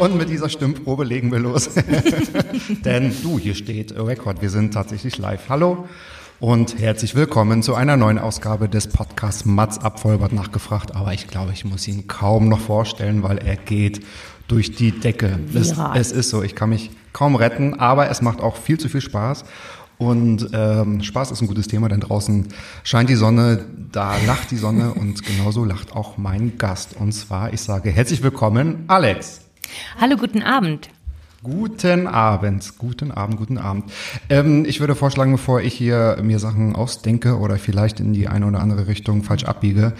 Und mit dieser Stimmprobe legen wir los. Denn du, hier steht Record, wir sind tatsächlich live. Hallo und herzlich willkommen zu einer neuen Ausgabe des Podcasts Mats ab Vollbart nachgefragt. Aber ich glaube, ich muss ihn kaum noch vorstellen, weil er geht durch die Decke. Es, es ist so, ich kann mich kaum retten, aber es macht auch viel zu viel Spaß. Und ähm, Spaß ist ein gutes Thema, denn draußen scheint die Sonne, da lacht die Sonne und genauso lacht auch mein Gast. Und zwar, ich sage herzlich willkommen, Alex. Hallo, guten Abend. Guten Abend, guten Abend, guten Abend. Ähm, ich würde vorschlagen, bevor ich hier mir Sachen ausdenke oder vielleicht in die eine oder andere Richtung falsch abbiege,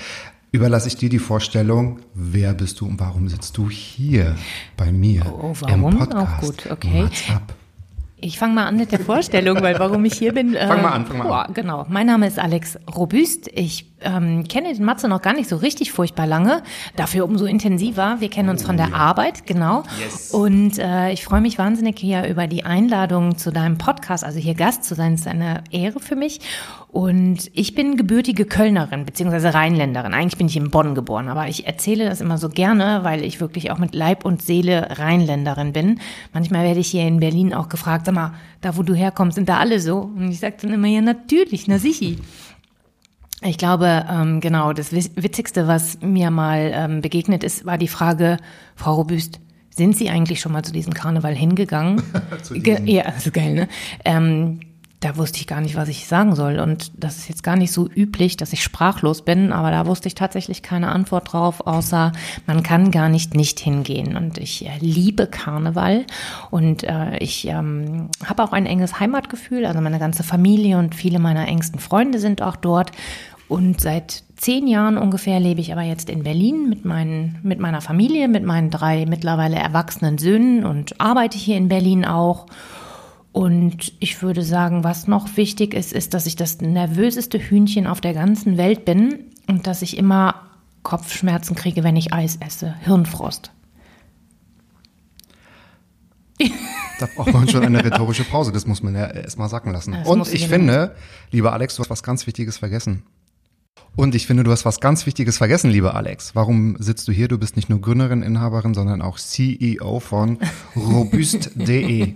überlasse ich dir die Vorstellung, wer bist du und warum sitzt du hier bei mir Oh, im warum? Podcast? Auch gut, okay. Mats ab. Ich fange mal an mit der Vorstellung, weil warum ich hier bin. Äh, Fang mal an, fang mal boah, Genau. Mein Name ist Alex Robüst. Ich ähm, kenne den Matze noch gar nicht so richtig furchtbar lange. Dafür umso intensiver. Wir kennen uns von der Arbeit, genau. Und äh, ich freue mich wahnsinnig hier über die Einladung zu deinem Podcast, also hier Gast zu sein. ist eine Ehre für mich. Und ich bin gebürtige Kölnerin beziehungsweise Rheinländerin. Eigentlich bin ich in Bonn geboren, aber ich erzähle das immer so gerne, weil ich wirklich auch mit Leib und Seele Rheinländerin bin. Manchmal werde ich hier in Berlin auch gefragt, sag mal, da wo du herkommst, sind da alle so? Und ich sage dann immer, ja natürlich, na sichi. Ich glaube, ähm, genau, das Witzigste, was mir mal ähm, begegnet ist, war die Frage, Frau Robüst, sind Sie eigentlich schon mal zu diesem Karneval hingegangen? Ge ja, das ist geil, ne? Ähm, da wusste ich gar nicht, was ich sagen soll. Und das ist jetzt gar nicht so üblich, dass ich sprachlos bin, aber da wusste ich tatsächlich keine Antwort drauf, außer man kann gar nicht nicht hingehen. Und ich äh, liebe Karneval und äh, ich ähm, habe auch ein enges Heimatgefühl. Also meine ganze Familie und viele meiner engsten Freunde sind auch dort. Und seit zehn Jahren ungefähr lebe ich aber jetzt in Berlin mit, meinen, mit meiner Familie, mit meinen drei mittlerweile erwachsenen Söhnen und arbeite hier in Berlin auch. Und ich würde sagen, was noch wichtig ist, ist, dass ich das nervöseste Hühnchen auf der ganzen Welt bin und dass ich immer Kopfschmerzen kriege, wenn ich Eis esse. Hirnfrost. Da braucht man schon eine rhetorische Pause, das muss man ja erstmal sacken lassen. Das Und ich ich finde, lieber Alex, du hast was ganz Wichtiges vergessen. Und ich finde, du hast was ganz Wichtiges vergessen, lieber Alex. Warum sitzt du hier? Du bist nicht nur Gründerin, Inhaberin, sondern auch CEO von robust.de.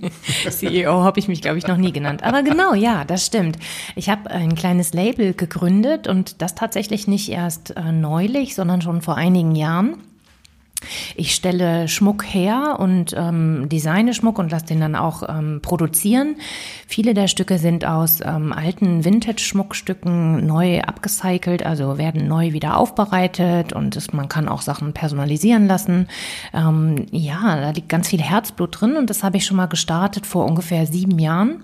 CEO habe ich mich, glaube ich, noch nie genannt. Aber genau, ja, das stimmt. Ich habe ein kleines Label gegründet und das tatsächlich nicht erst äh, neulich, sondern schon vor einigen Jahren. Ich stelle Schmuck her und ähm, designe Schmuck und lasse den dann auch ähm, produzieren. Viele der Stücke sind aus ähm, alten Vintage-Schmuckstücken neu abgecycelt, also werden neu wieder aufbereitet und es, man kann auch Sachen personalisieren lassen. Ähm, ja, da liegt ganz viel Herzblut drin und das habe ich schon mal gestartet vor ungefähr sieben Jahren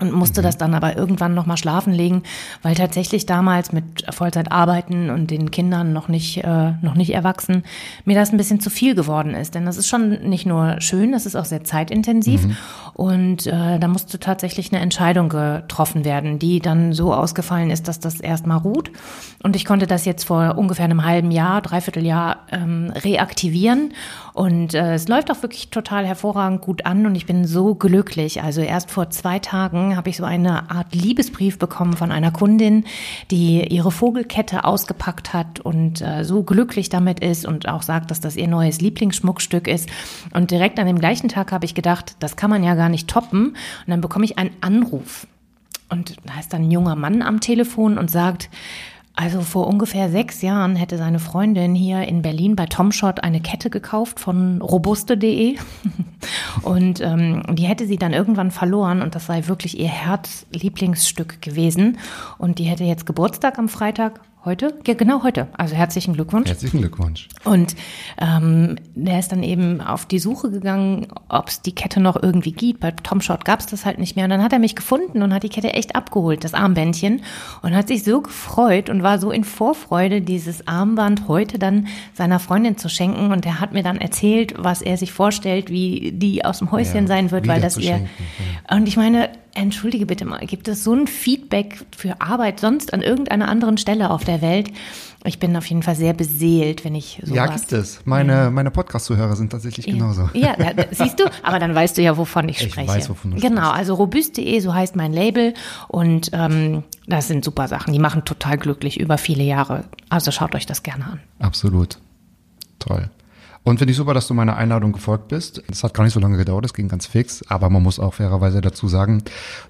und musste das dann aber irgendwann noch mal schlafen legen, weil tatsächlich damals mit Vollzeit arbeiten und den Kindern noch nicht äh, noch nicht erwachsen mir das ein bisschen zu viel geworden ist, denn das ist schon nicht nur schön, das ist auch sehr zeitintensiv und äh, da musste tatsächlich eine Entscheidung getroffen werden, die dann so ausgefallen ist, dass das erstmal ruht. Und ich konnte das jetzt vor ungefähr einem halben Jahr, dreiviertel Jahr ähm, reaktivieren. Und äh, es läuft auch wirklich total hervorragend gut an und ich bin so glücklich. Also erst vor zwei Tagen habe ich so eine Art Liebesbrief bekommen von einer Kundin, die ihre Vogelkette ausgepackt hat und äh, so glücklich damit ist und auch sagt, dass das ihr neues Lieblingsschmuckstück ist. Und direkt an dem gleichen Tag habe ich gedacht, das kann man ja gar nicht toppen. Und dann bekomme ich einen Anruf. Und da ist dann ein junger Mann am Telefon und sagt, also vor ungefähr sechs Jahren hätte seine Freundin hier in Berlin bei Tomshot eine Kette gekauft von robuste.de und ähm, die hätte sie dann irgendwann verloren und das sei wirklich ihr Herzlieblingsstück gewesen. Und die hätte jetzt Geburtstag am Freitag Heute? Ja, genau heute. Also herzlichen Glückwunsch. Herzlichen Glückwunsch. Und ähm, der ist dann eben auf die Suche gegangen, ob es die Kette noch irgendwie gibt. Bei Tom Short gab es das halt nicht mehr. Und dann hat er mich gefunden und hat die Kette echt abgeholt, das Armbändchen. Und hat sich so gefreut und war so in Vorfreude, dieses Armband heute dann seiner Freundin zu schenken. Und er hat mir dann erzählt, was er sich vorstellt, wie die aus dem Häuschen Ja, sein wird, weil das ihr. schenken, Und ich meine, entschuldige bitte mal, gibt es so ein Feedback für Arbeit sonst an irgendeiner anderen Stelle auf der Welt? Ich bin auf jeden Fall sehr beseelt, wenn ich sowas. Ja, gibt es. Meine, meine Podcast-Zuhörer sind tatsächlich genauso. Ja, da, siehst du, aber dann weißt du ja, wovon ich Ich spreche. weiß, wovon du Genau, sprichst. also robust.de, so heißt mein Label. Und ähm, das sind super Sachen. Die machen total glücklich über viele Jahre. Also schaut euch das gerne an. Absolut. Toll. Und finde ich super, dass du meiner Einladung gefolgt bist. Das hat gar nicht so lange gedauert, das ging ganz fix. Aber man muss auch fairerweise dazu sagen,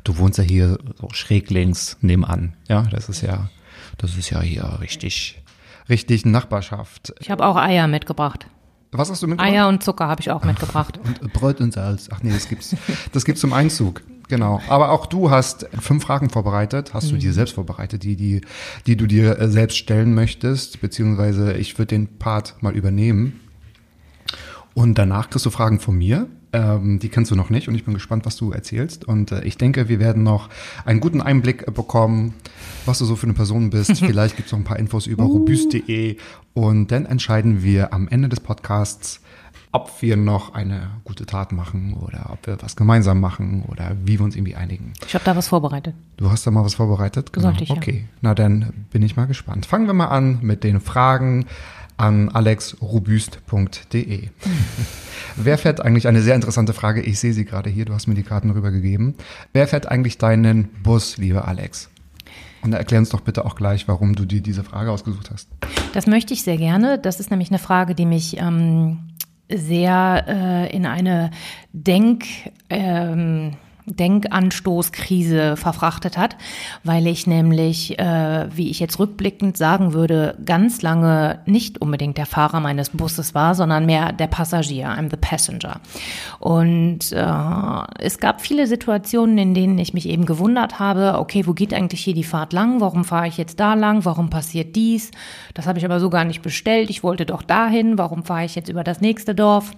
du wohnst ja hier so schräg links nebenan. Ja, das ist ja, das ist ja hier richtig, richtig Nachbarschaft. Ich habe auch Eier mitgebracht. Was hast du mitgebracht? Eier und Zucker habe ich auch mitgebracht. Und Brot und Salz. Ach nee, das gibt's. Das gibt's zum Einzug. Genau. Aber auch du hast fünf Fragen vorbereitet. Hast du dir selbst vorbereitet, die, die, die du dir selbst stellen möchtest? Beziehungsweise ich würde den Part mal übernehmen. Und danach kriegst du Fragen von mir. Ähm, die kennst du noch nicht und ich bin gespannt, was du erzählst. Und äh, ich denke, wir werden noch einen guten Einblick äh, bekommen, was du so für eine Person bist. Vielleicht gibt's noch ein paar Infos über robust.de und dann entscheiden wir am Ende des Podcasts, ob wir noch eine gute Tat machen oder ob wir was gemeinsam machen oder wie wir uns irgendwie einigen. Ich habe da was vorbereitet. Du hast da mal was vorbereitet? Genau. Sollte ich, ja. okay, na dann bin ich mal gespannt. Fangen wir mal an mit den Fragen an alexrobust.de. Wer fährt eigentlich, eine sehr interessante Frage, ich sehe sie gerade hier, du hast mir die Karten rübergegeben. Wer fährt eigentlich deinen Bus, lieber Alex? Und erklär uns doch bitte auch gleich, warum du dir diese Frage ausgesucht hast. Das möchte ich sehr gerne. Das ist nämlich eine Frage, die mich ähm, sehr äh, in eine Denk, ähm, Denkanstoßkrise verfrachtet hat, weil ich nämlich, äh, wie ich jetzt rückblickend sagen würde, ganz lange nicht unbedingt der Fahrer meines Busses war, sondern mehr der Passagier. I'm the passenger. Und äh, es gab viele Situationen, in denen ich mich eben gewundert habe, okay, wo geht eigentlich hier die Fahrt lang? Warum fahre ich jetzt da lang? Warum passiert dies? Das habe ich aber so gar nicht bestellt. Ich wollte doch dahin. Warum fahre ich jetzt über das nächste Dorf?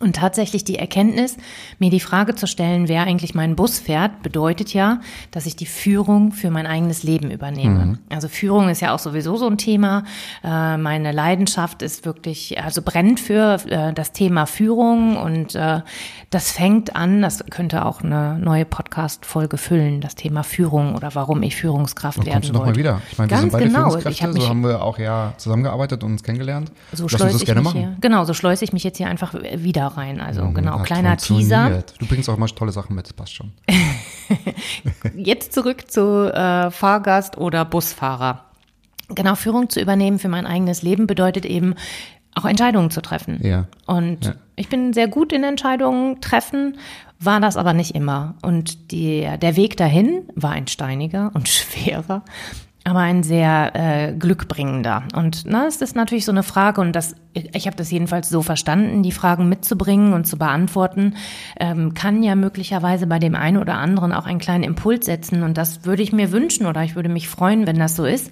Und tatsächlich die Erkenntnis, mir die Frage zu stellen, wer eigentlich meinen Bus fährt, bedeutet ja, dass ich die Führung für mein eigenes Leben übernehme. Also Führung ist ja auch sowieso so ein Thema. Äh, meine Leidenschaft ist wirklich, also brennt für äh, das Thema Führung und äh, das fängt an, das könnte auch eine neue Podcast-Folge füllen, das Thema Führung oder warum ich Führungskraft werden wollte. wieder. Ich meine, wir Ganz sind beide genau. Führungskräfte, mich so haben wir auch ja zusammengearbeitet und uns kennengelernt. so schleuse ich gerne mich machen. hier, genau, so schleuse ich mich jetzt hier einfach wieder rein. Also genau, Hat kleiner Teaser. Du bringst auch immer tolle Sachen mit, das passt schon. Jetzt zurück zu äh, Fahrgast oder Busfahrer. Genau, Führung zu übernehmen für mein eigenes Leben bedeutet eben auch Entscheidungen zu treffen. Ja. Und Ja. ich bin sehr gut in Entscheidungen treffen, war das aber nicht immer. Und die, der Weg dahin war ein steiniger und schwerer, aber ein sehr äh, glückbringender. Und na, es ist natürlich so eine Frage, und das, ich habe das jedenfalls so verstanden, die Fragen mitzubringen und zu beantworten, ähm, kann ja möglicherweise bei dem einen oder anderen auch einen kleinen Impuls setzen. Und das würde ich mir wünschen oder ich würde mich freuen, wenn das so ist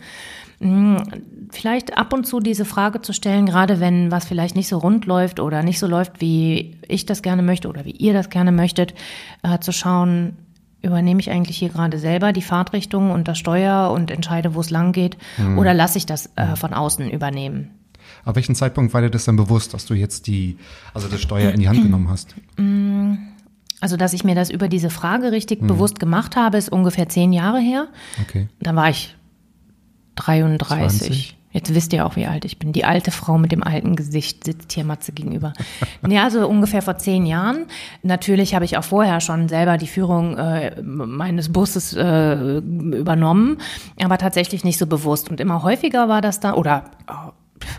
vielleicht ab und zu diese Frage zu stellen, gerade wenn was vielleicht nicht so rund läuft oder nicht so läuft, wie ich das gerne möchte oder wie ihr das gerne möchtet, äh, zu schauen, übernehme ich eigentlich hier gerade selber die Fahrtrichtung und das Steuer und entscheide, wo es lang geht, oder lasse ich das äh, von außen übernehmen? Ab welchem Zeitpunkt war dir das dann bewusst, dass du jetzt die, also das Steuer in die Hand genommen hast? Also, dass ich mir das über diese Frage richtig bewusst gemacht habe, ist ungefähr zehn Jahre her. Okay. Da war ich 33. 20. Jetzt wisst ihr auch, wie alt ich bin. Die alte Frau mit dem alten Gesicht sitzt hier Matze gegenüber. ja, also ungefähr vor zehn Jahren. Natürlich habe ich auch vorher schon selber die Führung äh, meines Busses äh, übernommen, aber tatsächlich nicht so bewusst. Und immer häufiger war das dann, oder oh,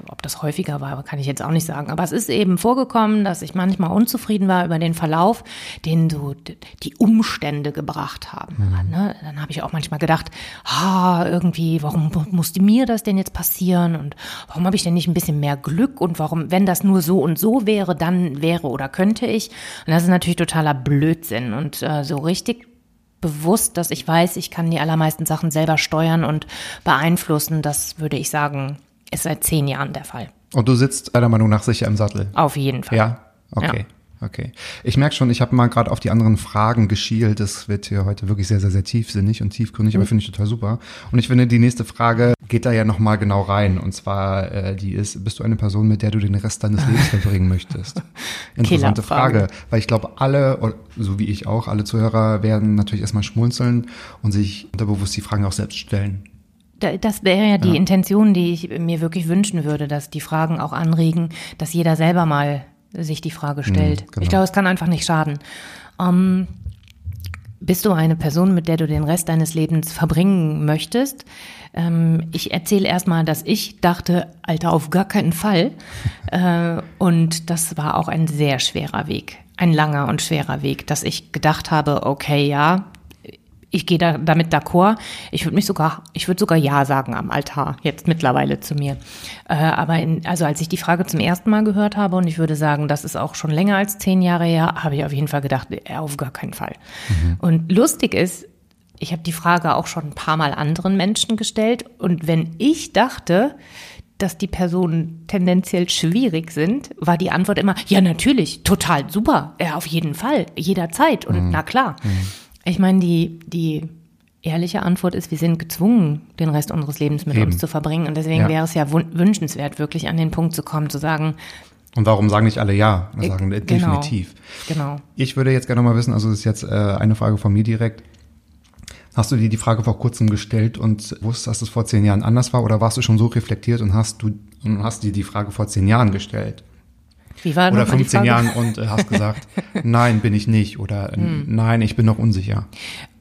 ob das häufiger war, kann ich jetzt auch nicht sagen. Aber es ist eben vorgekommen, dass ich manchmal unzufrieden war über den Verlauf, den so die Umstände gebracht haben. Ne? Dann habe ich auch manchmal gedacht, ah, irgendwie, warum musste mir das denn jetzt passieren? Und warum habe ich denn nicht ein bisschen mehr Glück? Und warum, wenn das nur so und so wäre, dann wäre oder könnte ich? Und das ist natürlich totaler Blödsinn. Und äh, so richtig bewusst, dass ich weiß, ich kann die allermeisten Sachen selber steuern und beeinflussen. Das würde ich sagen, ist seit zehn Jahren der Fall. Und du sitzt deiner Meinung nach sicher im Sattel? Auf jeden Fall. Ja, okay. Ja. Okay. Ich merke schon, ich habe mal gerade auf die anderen Fragen geschielt. Das wird hier heute wirklich sehr, sehr, sehr tiefsinnig und tiefgründig, aber mhm. finde ich total super. Und ich finde, die nächste Frage geht da ja nochmal genau rein. Und zwar, äh, die ist, bist du eine Person, mit der du den Rest deines Lebens verbringen möchtest? Interessante Frage. Weil ich glaube, alle, so wie ich auch, alle Zuhörer werden natürlich erstmal schmunzeln und sich unterbewusst die Fragen auch selbst stellen. Das wäre ja die ja. Intention, die ich mir wirklich wünschen würde, dass die Fragen auch anregen, dass jeder selber mal sich die Frage stellt. Mhm, genau. Ich glaube, es kann einfach nicht schaden. Ähm, bist du eine Person, mit der du den Rest deines Lebens verbringen möchtest? Ähm, ich erzähle erstmal, dass ich dachte, Alter, auf gar keinen Fall. äh, und das war auch ein sehr schwerer Weg. Ein langer und schwerer Weg, dass ich gedacht habe, okay, ja, ich gehe da damit d'accord. Ich würde mich sogar, ich würde sogar Ja sagen am Altar, jetzt mittlerweile zu mir. Äh, aber in, also als ich die Frage zum ersten Mal gehört habe, und ich würde sagen, das ist auch schon länger als zehn Jahre her, habe ich auf jeden Fall gedacht, äh, auf gar keinen Fall. Mhm. Und lustig ist, ich habe die Frage auch schon ein paar Mal anderen Menschen gestellt. Und wenn ich dachte, dass die Personen tendenziell schwierig sind, war die Antwort immer, ja, natürlich, total super, ja, auf jeden Fall, jederzeit und mhm. na klar. Mhm. Ich meine, die, die ehrliche Antwort ist, wir sind gezwungen, den Rest unseres Lebens mit Eben. uns zu verbringen. Und deswegen ja. wäre es ja wünschenswert, wirklich an den Punkt zu kommen, zu sagen, und warum sagen nicht alle ja? Wir sagen äh, genau, definitiv. Genau. Ich würde jetzt gerne mal wissen, also das ist jetzt äh, eine Frage von mir direkt. Hast du dir die Frage vor kurzem gestellt und wusstest, dass es vor zehn Jahren anders war? Oder warst du schon so reflektiert und hast du und hast dir die Frage vor zehn Jahren gestellt? Wie war oder 15 Jahren und äh, hast gesagt, nein, bin ich nicht oder äh, hm. nein, ich bin noch unsicher.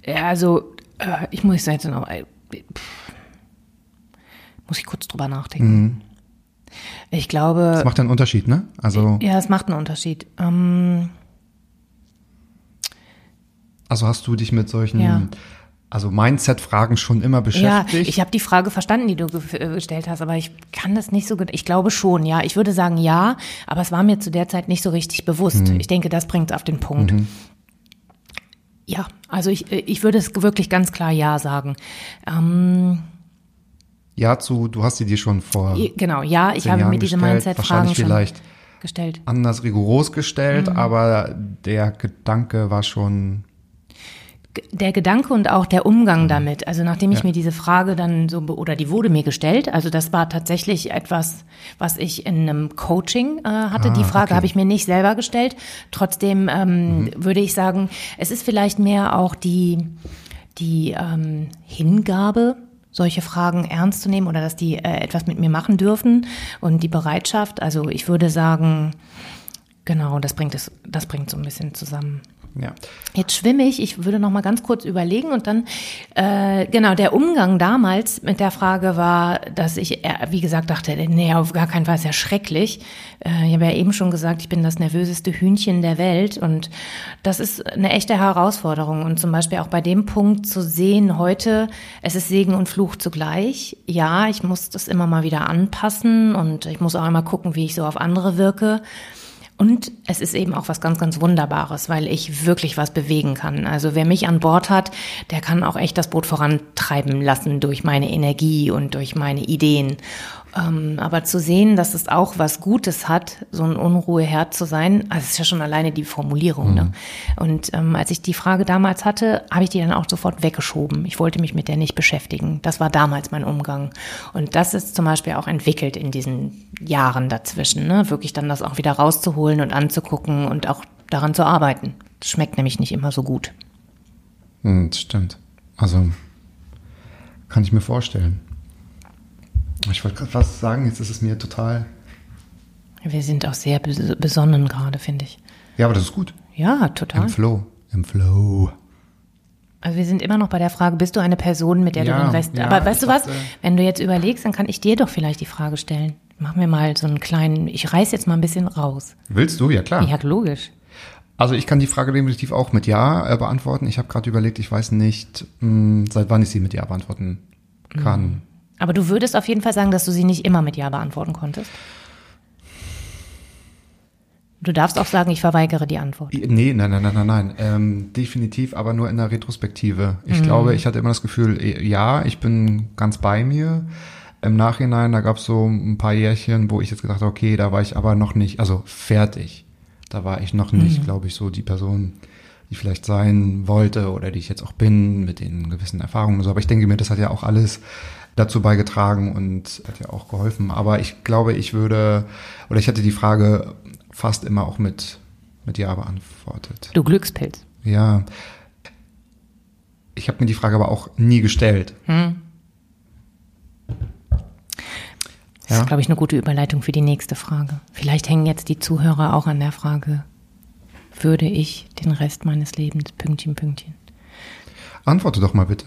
Ja, also äh, ich muss jetzt noch, äh, muss ich kurz drüber nachdenken. Mhm. Ich glaube. Das macht einen Unterschied, ne? Also. Ja, es macht einen Unterschied. Ähm, also hast du dich mit solchen ja also Mindset-Fragen schon immer beschäftigt? Ja, ich habe die Frage verstanden, die du äh, gestellt hast, aber ich kann das nicht so gut. Ich glaube schon, ja. Ich würde sagen ja, aber es war mir zu der Zeit nicht so richtig bewusst. Mhm. Ich denke, das bringt es auf den Punkt. Mhm. Ja, also ich, äh, ich würde es wirklich ganz klar ja sagen. Ähm, ja zu, du hast sie dir schon vor. Genau, ja, ich habe Jahren mir diese Mindset-Fragen vielleicht gestellt. Anders rigoros gestellt, mhm. aber der Gedanke war schon der Gedanke und auch der Umgang mhm. damit. Also nachdem ich ja. mir diese Frage dann so oder die wurde mir gestellt, also das war tatsächlich etwas, was ich in einem Coaching äh, hatte. Ah, die Frage okay. habe ich mir nicht selber gestellt. Trotzdem ähm, mhm. würde ich sagen, es ist vielleicht mehr auch die die ähm, Hingabe solche Fragen ernst zu nehmen oder dass die äh, etwas mit mir machen dürfen und die Bereitschaft. Also ich würde sagen, genau, das bringt es, das bringt so ein bisschen zusammen. Ja. Jetzt schwimme ich, ich würde noch mal ganz kurz überlegen und dann, äh, genau, der Umgang damals mit der Frage war, dass ich, äh, wie gesagt, dachte, nee, auf gar keinen Fall ist ja schrecklich. Äh, ich habe ja eben schon gesagt, ich bin das nervöseste Hühnchen der Welt und das ist eine echte Herausforderung und zum Beispiel auch bei dem Punkt zu sehen heute, es ist Segen und Fluch zugleich. Ja, ich muss das immer mal wieder anpassen und ich muss auch immer gucken, wie ich so auf andere wirke. Und es ist eben auch was ganz, ganz Wunderbares, weil ich wirklich was bewegen kann. Also wer mich an Bord hat, der kann auch echt das Boot vorantreiben lassen durch meine Energie und durch meine Ideen. Ähm, aber zu sehen, dass es auch was Gutes hat, so ein Unruheherd zu sein, also ist ja schon alleine die Formulierung. Ne? Mhm. Ne? Und ähm, als ich die Frage damals hatte, habe ich die dann auch sofort weggeschoben. Ich wollte mich mit der nicht beschäftigen. Das war damals mein Umgang. Und das ist zum Beispiel auch entwickelt in diesen Jahren dazwischen. Ne? Wirklich dann das auch wieder rauszuholen und anzugucken und auch daran zu arbeiten. Das schmeckt nämlich nicht immer so gut. Mhm, das stimmt. Also kann ich mir vorstellen. Ich wollte gerade was sagen, jetzt ist es mir total. Wir sind auch sehr besonnen gerade, finde ich. Ja, aber das ist gut. Ja, total. Im Flow. Im Flow. Also wir sind immer noch bei der Frage, bist du eine Person, mit der ja, du den Rest. Ja, aber weißt du was? Wenn du jetzt überlegst, dann kann ich dir doch vielleicht die Frage stellen. Mach mir mal so einen kleinen, ich reiß jetzt mal ein bisschen raus. Willst du? Ja, klar. Ja, logisch. Also ich kann die Frage definitiv auch mit Ja äh, beantworten. Ich habe gerade überlegt, ich weiß nicht, mh, hm, seit wann ich sie mit Ja beantworten kann. Mhm. Aber du würdest auf jeden Fall sagen, dass du sie nicht immer mit Ja beantworten konntest? Du darfst auch sagen, ich verweigere die Antwort. Nee, nein, nein, nein, nein, nein. Ähm, definitiv, aber nur in der Retrospektive. Ich glaube, ich hatte immer das Gefühl, eh, ja, ich bin ganz bei mir. Im Nachhinein, da gab es so ein paar Jährchen, wo ich jetzt gedacht habe, okay, da war ich aber noch nicht, also fertig. Da war ich noch nicht, glaube ich, so die Person, die ich vielleicht sein wollte oder die ich jetzt auch bin, mit den gewissen Erfahrungen und so. Aber ich denke mir, das hat ja auch alles dazu beigetragen und hat ja auch geholfen. Aber ich glaube, ich würde, oder ich hätte die Frage fast immer auch mit, mit Ja beantwortet. Du Glückspilz. Ja. Ich habe mir die Frage aber auch nie gestellt. Das Ja. ist, glaube ich, eine gute Überleitung für die nächste Frage. Vielleicht hängen jetzt die Zuhörer auch an der Frage, würde ich den Rest meines Lebens, Pünktchen, Pünktchen. Antworte doch mal bitte.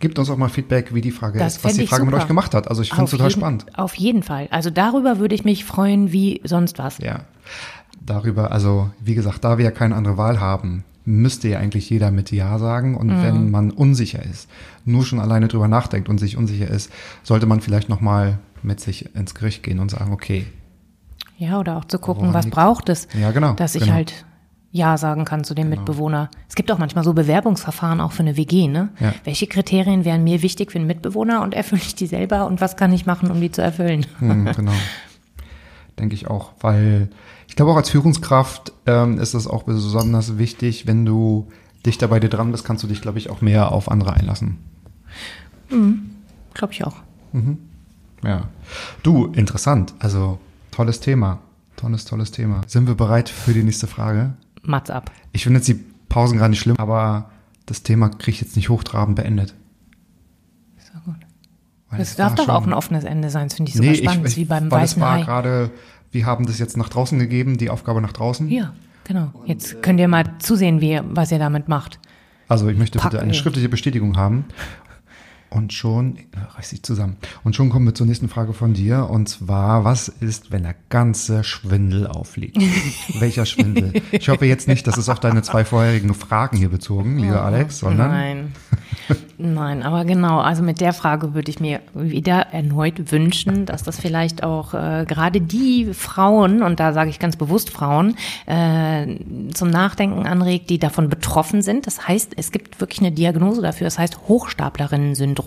Gebt uns auch mal Feedback, wie die Frage Das ist, was die Frage mit super. euch gemacht hat. Also ich finde es total jeden- spannend. Auf jeden Fall. Also darüber würde ich mich freuen wie sonst was. Ja. Darüber, also wie gesagt, da wir ja keine andere Wahl haben, müsste ja eigentlich jeder mit Ja sagen. Und Mhm. wenn man unsicher ist, nur schon alleine drüber nachdenkt und sich unsicher ist, sollte man vielleicht nochmal mit sich ins Gericht gehen und sagen, okay, Ja, oder auch zu gucken, was liegt's? braucht es, Ja, genau, dass ich genau. halt Ja sagen kann zu dem Mitbewohner. Es gibt auch manchmal so Bewerbungsverfahren auch für eine WG, ne? Ja. Welche Kriterien wären mir wichtig für einen Mitbewohner und erfülle ich die selber und was kann ich machen, um die zu erfüllen? Hm, genau. Denke ich auch, weil ich glaube auch als Führungskraft ähm, ist es auch besonders wichtig, wenn du dichter bei dir dran bist, kannst du dich, glaube ich, auch mehr auf andere einlassen. Glaube ich auch. Ja. Du, interessant. Also tolles Thema. Tolles, tolles Thema. Sind wir bereit für die nächste Frage? Mats ab. Ich finde jetzt die Pausen gerade nicht schlimm, aber das Thema kriege ich jetzt nicht hochtrabend beendet. Ist doch gut. Weil Das es darf war doch auch ein offenes Ende sein, das finde ich super spannend, ich, wie beim weil es weißen war Hai. gerade, wir haben das jetzt nach draußen gegeben, die Aufgabe nach draußen. Ja, genau. Jetzt könnt ihr mal zusehen, wie, was ihr damit macht. Also ich möchte Pack, bitte eine schriftliche Bestätigung haben. Und schon, reiß dich zusammen. Und schon kommen wir zur nächsten Frage von dir. Und zwar, was ist, wenn der ganze Schwindel aufliegt? Welcher Schwindel? Ich hoffe jetzt nicht, das ist auf deine zwei vorherigen Fragen hier bezogen, lieber Alex, sondern Nein. Nein, aber genau, also mit der Frage würde ich mir wieder erneut wünschen, dass das vielleicht auch äh, gerade die Frauen, und da sage ich ganz bewusst Frauen, äh, zum Nachdenken anregt, die davon betroffen sind. Das heißt, es gibt wirklich eine Diagnose dafür, das heißt Hochstaplerinnen-Syndrom.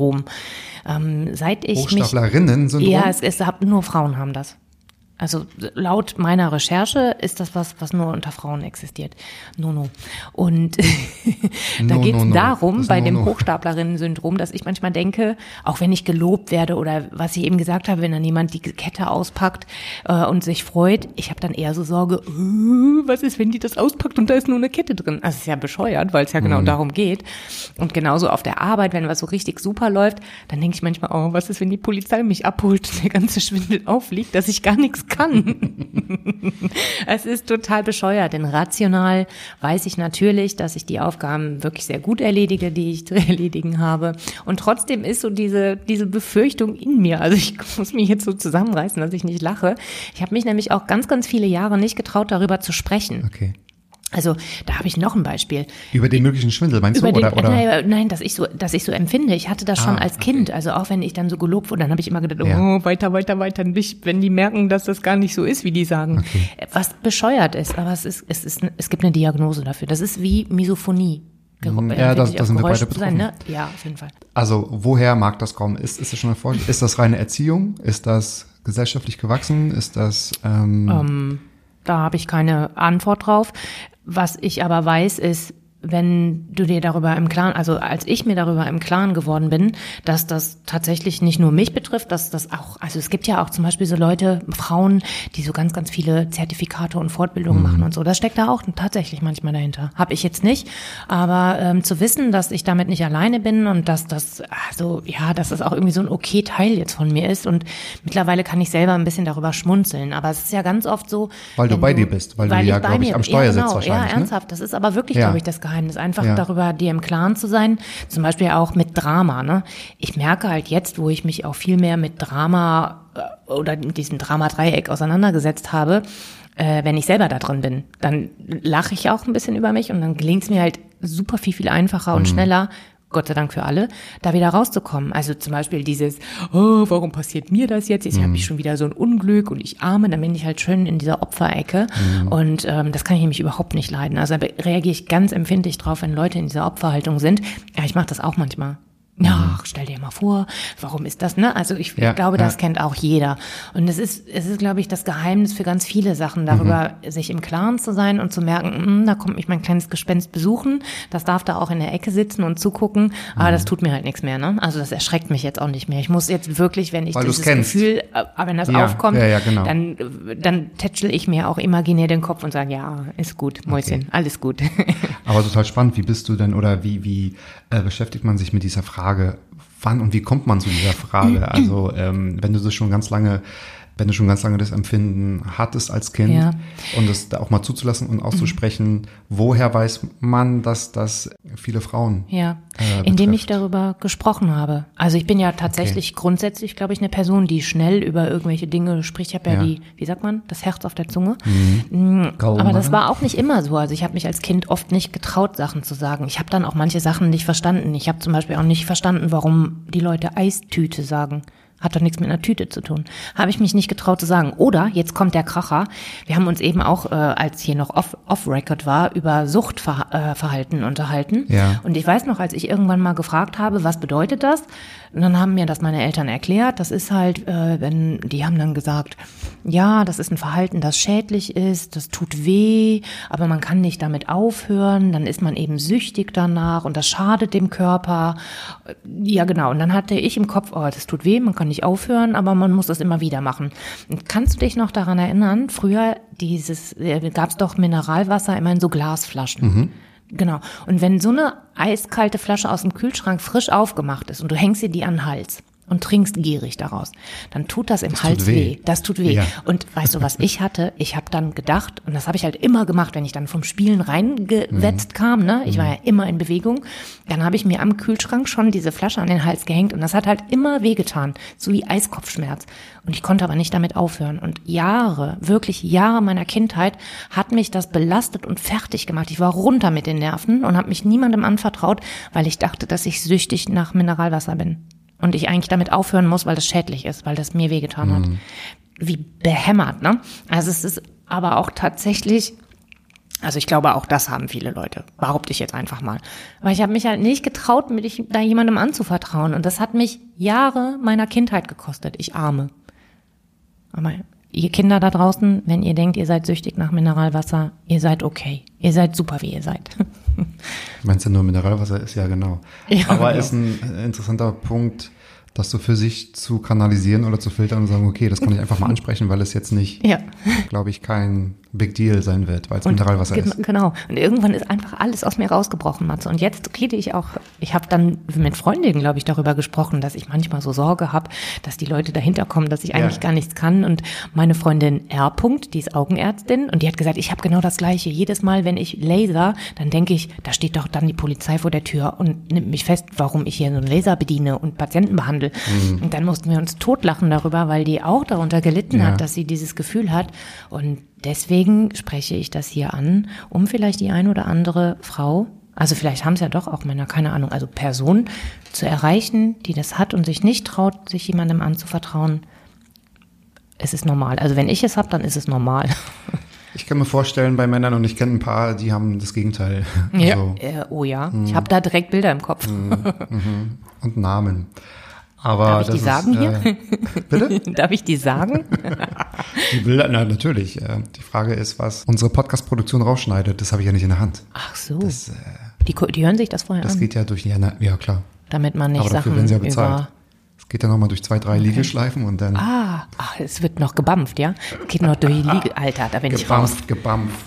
Ähm, seit ich mich Hochstaplerinnen-Syndrom. ja, es, es nur Frauen haben das. Also laut meiner Recherche ist das was, was nur unter Frauen existiert. No, no. Und da No, geht es no, no. darum, Das bei dem. Hochstaplerinnen-Syndrom, dass ich manchmal denke, auch wenn ich gelobt werde oder was ich eben gesagt habe, wenn dann jemand die Kette auspackt äh, und sich freut, ich habe dann eher so Sorge, äh, was ist, wenn die das auspackt und da ist nur eine Kette drin? Also es ist ja bescheuert, weil es ja Mhm. genau darum geht. Und genauso auf der Arbeit, wenn was so richtig super läuft, dann denke ich manchmal, oh, was ist, wenn die Polizei mich abholt und der ganze Schwindel aufliegt, dass ich gar nichts kann. es ist total bescheuert, denn rational weiß ich natürlich, dass ich die Aufgaben wirklich sehr gut erledige, die ich zu erledigen habe. Und trotzdem ist so diese, diese Befürchtung in mir. Also ich muss mich jetzt so zusammenreißen, dass ich nicht lache. Ich habe mich nämlich auch ganz, ganz viele Jahre nicht getraut, darüber zu sprechen. Okay. Also da habe ich noch ein Beispiel. Über den möglichen Schwindel, meinst Über du? den, Oder, oder? Nein, nein, dass ich so, dass ich so empfinde. Ich hatte das schon Ah, als okay. Kind. Also auch wenn ich dann so gelobt wurde, dann habe ich immer gedacht, Ja. oh, weiter, weiter, weiter. Nicht, wenn die merken, dass das gar nicht so ist, wie die sagen. Was bescheuert ist, aber es ist, es ist, es gibt eine Diagnose dafür. Das ist wie Misophonie. Geru- Mhm. äh, Ja, das- wirklich da auf sind wir Geräusche beide zu sein, ne? Ja, auf jeden Fall. Also, woher mag das kommen? Ist, ist das schon erfolgt? Ist das reine Erziehung? Ist das gesellschaftlich gewachsen? Ist das, ähm, Da habe ich keine Antwort drauf. Was ich aber weiß, ist, wenn du dir darüber im Klaren, also als ich mir darüber im Klaren geworden bin, dass das tatsächlich nicht nur mich betrifft, dass das auch, also es gibt ja auch zum Beispiel so Leute, Frauen, die so ganz, ganz viele Zertifikate und Fortbildungen machen und so. Das steckt da auch tatsächlich manchmal dahinter. Habe ich jetzt nicht, aber ähm, zu wissen, dass ich damit nicht alleine bin und dass das, also ja, dass das auch irgendwie so ein okay Teil jetzt von mir ist und mittlerweile kann ich selber ein bisschen darüber schmunzeln. Aber es ist ja ganz oft so, Weil du bei dir bist, weil du ja, ich bei glaub ich, am Steuer ja, sitzt genau, wahrscheinlich, Ja, ne? ernsthaft. Das ist aber wirklich, Ja. glaube ich, das Geheimnis. Einfach Ja. darüber dir im Klaren zu sein. Zum Beispiel auch mit Drama. Ne? Ich merke halt jetzt, wo ich mich auch viel mehr mit Drama äh, oder mit diesem Drama-Dreieck auseinandergesetzt habe, äh, wenn ich selber da drin bin, dann lache ich auch ein bisschen über mich und dann gelingt es mir halt super viel, viel einfacher Mhm. und schneller Gott sei Dank für alle, da wieder rauszukommen. Also zum Beispiel dieses, oh, warum passiert mir das jetzt? Jetzt habe ich schon wieder so ein Unglück und ich arme, dann bin ich halt schön in dieser Opferecke. Und ähm, das kann ich nämlich überhaupt nicht leiden. Also da reagiere ich ganz empfindlich drauf, wenn Leute in dieser Opferhaltung sind. Ja, ich mache das auch manchmal. Ja, stell dir mal vor, warum ist das, ne? Also ich Ja, glaube, das ja. kennt auch jeder. Und es ist, es ist, glaube ich, das Geheimnis für ganz viele Sachen, darüber sich im Klaren zu sein und zu merken, hm, da kommt mich mein kleines Gespenst besuchen, das darf da auch in der Ecke sitzen und zugucken, aber das tut mir halt nichts mehr, ne? Also das erschreckt mich jetzt auch nicht mehr. Ich muss jetzt wirklich, wenn ich Weil dieses. Gefühl, äh, wenn das Ja, aufkommt, genau. dann, dann tätschel ich mir auch imaginär den Kopf und sage, ja, ist gut, Mäuschen, alles gut. Aber total spannend, wie bist du denn oder wie, wie äh, beschäftigt man sich mit dieser Frage, wann und wie kommt man zu dieser Frage? Also ähm, wenn du das schon ganz lange, wenn du schon ganz lange das Empfinden hattest als Kind Ja. und das da auch mal zuzulassen und auszusprechen, woher weiß man, dass das viele Frauen Ja, äh, indem ich darüber gesprochen habe. Also ich bin ja tatsächlich grundsätzlich, glaube ich, eine Person, die schnell über irgendwelche Dinge spricht. Ich habe ja, Ja. die, wie sagt man, das Herz auf der Zunge. Mm, Kaum Aber das war auch nicht immer so. Also ich habe mich als Kind oft nicht getraut, Sachen zu sagen. Ich habe dann auch manche Sachen nicht verstanden. Ich habe zum Beispiel auch nicht verstanden, warum die Leute Eistüte sagen. Hat doch nichts mit einer Tüte zu tun. Habe ich mich nicht getraut zu sagen. Oder, jetzt kommt der Kracher, wir haben uns eben auch, äh, als hier noch off- off-Record war, über Suchtverhalten äh, unterhalten. Ja. Und ich weiß noch, als ich irgendwann mal gefragt habe, was bedeutet das? Und dann haben mir das meine Eltern erklärt. Das ist halt, äh, wenn, die haben dann gesagt, ja, das ist ein Verhalten, das schädlich ist, das tut weh, aber man kann nicht damit aufhören, dann ist man eben süchtig danach und das schadet dem Körper. Ja, genau. Und dann hatte ich im Kopf, oh, das tut weh, man kann nicht aufhören, aber man muss das immer wieder machen. Und kannst du dich noch daran erinnern, früher dieses, äh, gab es doch Mineralwasser immer in so Glasflaschen. Genau. Und wenn so eine eiskalte Flasche aus dem Kühlschrank frisch aufgemacht ist und du hängst dir die an den Hals und trinkst gierig daraus, dann tut das im tut Hals weh. weh. Das tut weh. Ja. Und weißt du, was ich hatte? Ich habe dann gedacht, und das habe ich halt immer gemacht, wenn ich dann vom Spielen reingewetzt kam, ne? Ich war ja immer in Bewegung, dann habe ich mir am Kühlschrank schon diese Flasche an den Hals gehängt und das hat halt immer wehgetan, so wie Eiskopfschmerz. Und ich konnte aber nicht damit aufhören. Und Jahre, wirklich Jahre meiner Kindheit hat mich das belastet und fertig gemacht. Ich war runter mit den Nerven und habe mich niemandem anvertraut, weil ich dachte, dass ich süchtig nach Mineralwasser bin. Und ich eigentlich damit aufhören muss, weil das schädlich ist, weil das mir wehgetan hat. Wie behämmert, ne? Also es ist aber auch tatsächlich also ich glaube, auch das haben viele Leute, behaupte ich jetzt einfach mal. Aber ich habe mich halt nicht getraut, mich da jemandem anzuvertrauen. Und das hat mich Jahre meiner Kindheit gekostet. Ich arme. Aber ihr Kinder da draußen, wenn ihr denkt, ihr seid süchtig nach Mineralwasser, ihr seid okay. Ihr seid super, wie ihr seid. Meinst du nur Mineralwasser ist ja genau. Ja, Aber genau. ist ein interessanter Punkt, das so für sich zu kanalisieren oder zu filtern und sagen, okay, das kann ich einfach mal ansprechen, weil es jetzt nicht, ja. glaube ich, kein Big Deal sein wird, weil es Mineralwasser gen- ist. Genau. Und irgendwann ist einfach alles aus mir rausgebrochen, Matze. Und jetzt rede ich auch, ich habe dann mit Freundinnen, glaube ich, darüber gesprochen, dass ich manchmal so Sorge habe, dass die Leute dahinter kommen, dass ich eigentlich Ja. gar nichts kann. Und meine Freundin R. -Punkt, die ist Augenärztin und die hat gesagt, ich habe genau das Gleiche. Jedes Mal, wenn ich laser, dann denke ich, da steht doch dann die Polizei vor der Tür und nimmt mich fest, warum ich hier so einen Laser bediene und Patienten behandle. Mhm. Und dann mussten wir uns totlachen darüber, weil die auch darunter gelitten Ja. hat, dass sie dieses Gefühl hat. Und deswegen spreche ich das hier an, um vielleicht die ein oder andere Frau, also vielleicht haben es ja doch auch Männer, keine Ahnung, also Person zu erreichen, die das hat und sich nicht traut, sich jemandem anzuvertrauen. Es ist normal. Also wenn ich es habe, dann ist es normal. Ich kann mir vorstellen, bei Männern, und ich kenne ein paar, die haben das Gegenteil. Also, Äh, oh ja, Mhm. ich habe da direkt Bilder im Kopf. und Namen. Aber Darf ich das die sagen ist, hier? Äh, bitte? Darf ich die sagen? Die Bilder, na, natürlich. Äh, die Frage ist, was unsere Podcast-Produktion rausschneidet, das habe ich ja nicht in der Hand. Ach so. Das, äh, die, die hören sich das vorher das an, geht ja durch, na, ja klar. damit man nicht Aber dafür Sachen werden sie ja bezahlt. Es geht ja nochmal durch zwei, drei Liegeschleifen und dann Ah, ach, es wird noch gebampft, ja? Geht noch durch die Liege. Alter, da bin ich raus. gebampft, gebampft.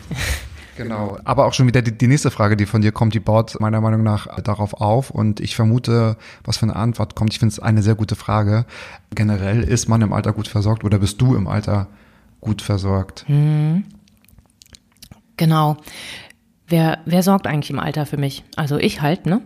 Genau. Aber auch schon wieder die, die nächste Frage, die von dir kommt, die baut meiner Meinung nach darauf auf. Und ich vermute, was für eine Antwort kommt. Ich finde es eine sehr gute Frage. Generell, ist man im Alter gut versorgt oder bist du im Alter gut versorgt? Genau. Wer, wer sorgt eigentlich im Alter für mich? Also ich halt, ne?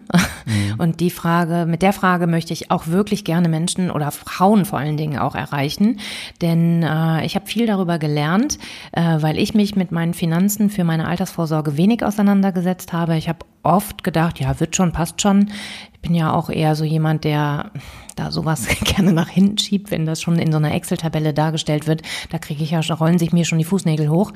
Mhm. Und die Frage, mit der Frage möchte ich auch wirklich gerne Menschen oder Frauen vor allen Dingen auch erreichen. Denn äh, ich habe viel darüber gelernt, äh, weil ich mich mit meinen Finanzen für meine Altersvorsorge wenig auseinandergesetzt habe. Ich habe oft gedacht, ja, wird schon, passt schon. Ich bin ja auch eher so jemand, der da sowas gerne nach hinten schiebt, wenn das schon in so einer Excel-Tabelle dargestellt wird. Da kriege ich ja, rollen sich mir schon die Fußnägel hoch.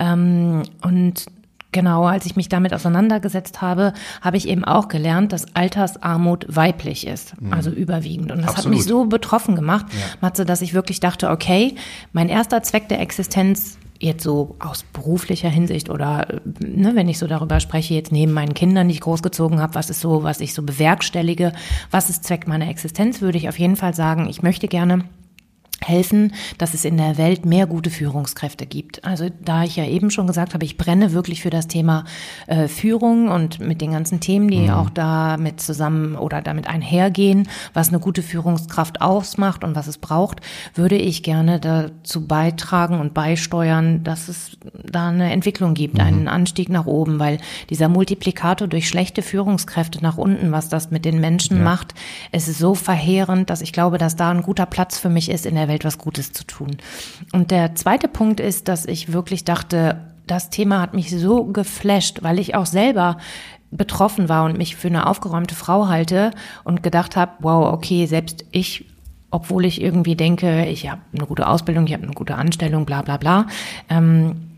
Ähm, und Genau, als ich mich damit auseinandergesetzt habe, habe ich eben auch gelernt, dass Altersarmut weiblich ist, mhm. also überwiegend. Und das Absolut. hat mich so betroffen gemacht, ja. Matze, dass ich wirklich dachte, okay, mein erster Zweck der Existenz jetzt so aus beruflicher Hinsicht oder ne, wenn ich so darüber spreche, jetzt neben meinen Kindern, die ich großgezogen habe, was ist so, was ich so bewerkstellige, was ist Zweck meiner Existenz, würde ich auf jeden Fall sagen, ich möchte gerne helfen, dass es in der Welt mehr gute Führungskräfte gibt. Also da ich ja eben schon gesagt habe, ich brenne wirklich für das Thema äh, Führung und mit den ganzen Themen, die mhm. auch damit zusammen oder damit einhergehen, was eine gute Führungskraft ausmacht und was es braucht, würde ich gerne dazu beitragen und beisteuern, dass es da eine Entwicklung gibt, mhm. einen Anstieg nach oben, weil dieser Multiplikator durch schlechte Führungskräfte nach unten, was das mit den Menschen ja. macht, es ist so verheerend, dass ich glaube, dass da ein guter Platz für mich ist in der Welt Welt was Gutes zu tun. Und der zweite Punkt ist, dass ich wirklich dachte, das Thema hat mich so geflasht, weil ich auch selber betroffen war und mich für eine aufgeräumte Frau halte und gedacht habe, wow, okay, selbst ich obwohl ich irgendwie denke, ich habe eine gute Ausbildung, ich habe eine gute Anstellung, bla bla bla. Ähm,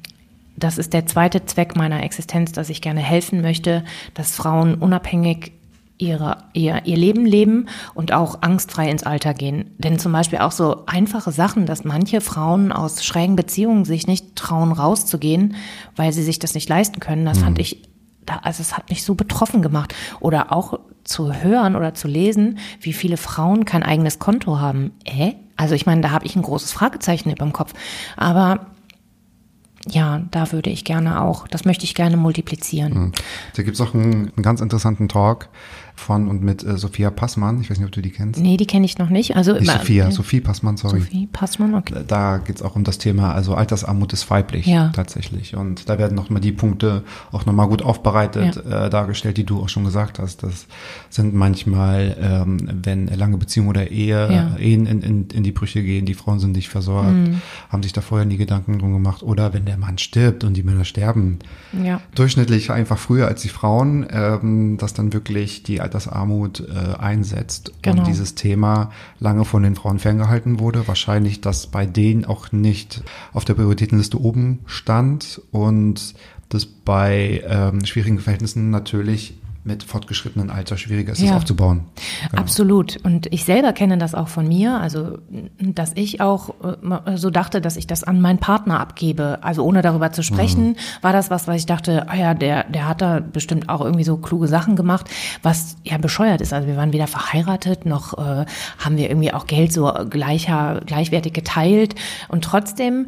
das ist der zweite Zweck meiner Existenz, dass ich gerne helfen möchte, dass Frauen unabhängig ihre, ihr, ihr Leben leben und auch angstfrei ins Alter gehen. Denn zum Beispiel auch so einfache Sachen, dass manche Frauen aus schrägen Beziehungen sich nicht trauen, rauszugehen, weil sie sich das nicht leisten können, das mhm. fand ich, also es hat mich so betroffen gemacht. Oder auch zu hören oder zu lesen, wie viele Frauen kein eigenes Konto haben. Äh? Also ich meine, da habe ich ein großes Fragezeichen über dem Kopf. Aber ja, da würde ich gerne auch, das möchte ich gerne multiplizieren. Mhm. Da gibt es auch einen, einen ganz interessanten Talk von und mit äh, Sophia Passmann. Ich weiß nicht, ob du die kennst. Nee, die kenne ich noch nicht. Also nicht Sophia, äh, Sophie Passmann, sorry. Sophie Passmann, okay. Da geht es auch um das Thema, also Altersarmut ist weiblich ja. tatsächlich. Und da werden nochmal die Punkte auch nochmal gut aufbereitet ja. äh, dargestellt, die du auch schon gesagt hast. Das sind manchmal, ähm, wenn lange Beziehungen oder Ehe, ja. Ehen in, in, in die Brüche gehen, die Frauen sind nicht versorgt, mhm. haben sich da vorher nie Gedanken drum gemacht. Oder wenn der Mann stirbt und die Männer sterben. Ja. Durchschnittlich einfach früher als die Frauen, ähm, dass dann wirklich die Altersarmut äh, einsetzt genau. und dieses Thema lange von den Frauen ferngehalten wurde. Wahrscheinlich, dass bei denen auch nicht auf der Prioritätenliste oben stand und das bei ähm, schwierigen Verhältnissen natürlich mit fortgeschrittenen Alter schwieriger ist, ja. das aufzubauen. Genau. Absolut. Und ich selber kenne das auch von mir, also dass ich auch äh, so dachte, dass ich das an meinen Partner abgebe. Also ohne darüber zu sprechen, mhm. war das was, was ich dachte, ah ja, der, der hat da bestimmt auch irgendwie so kluge Sachen gemacht, was ja bescheuert ist. Also wir waren weder verheiratet, noch äh, haben wir irgendwie auch Geld so gleicher, gleichwertig geteilt. Und trotzdem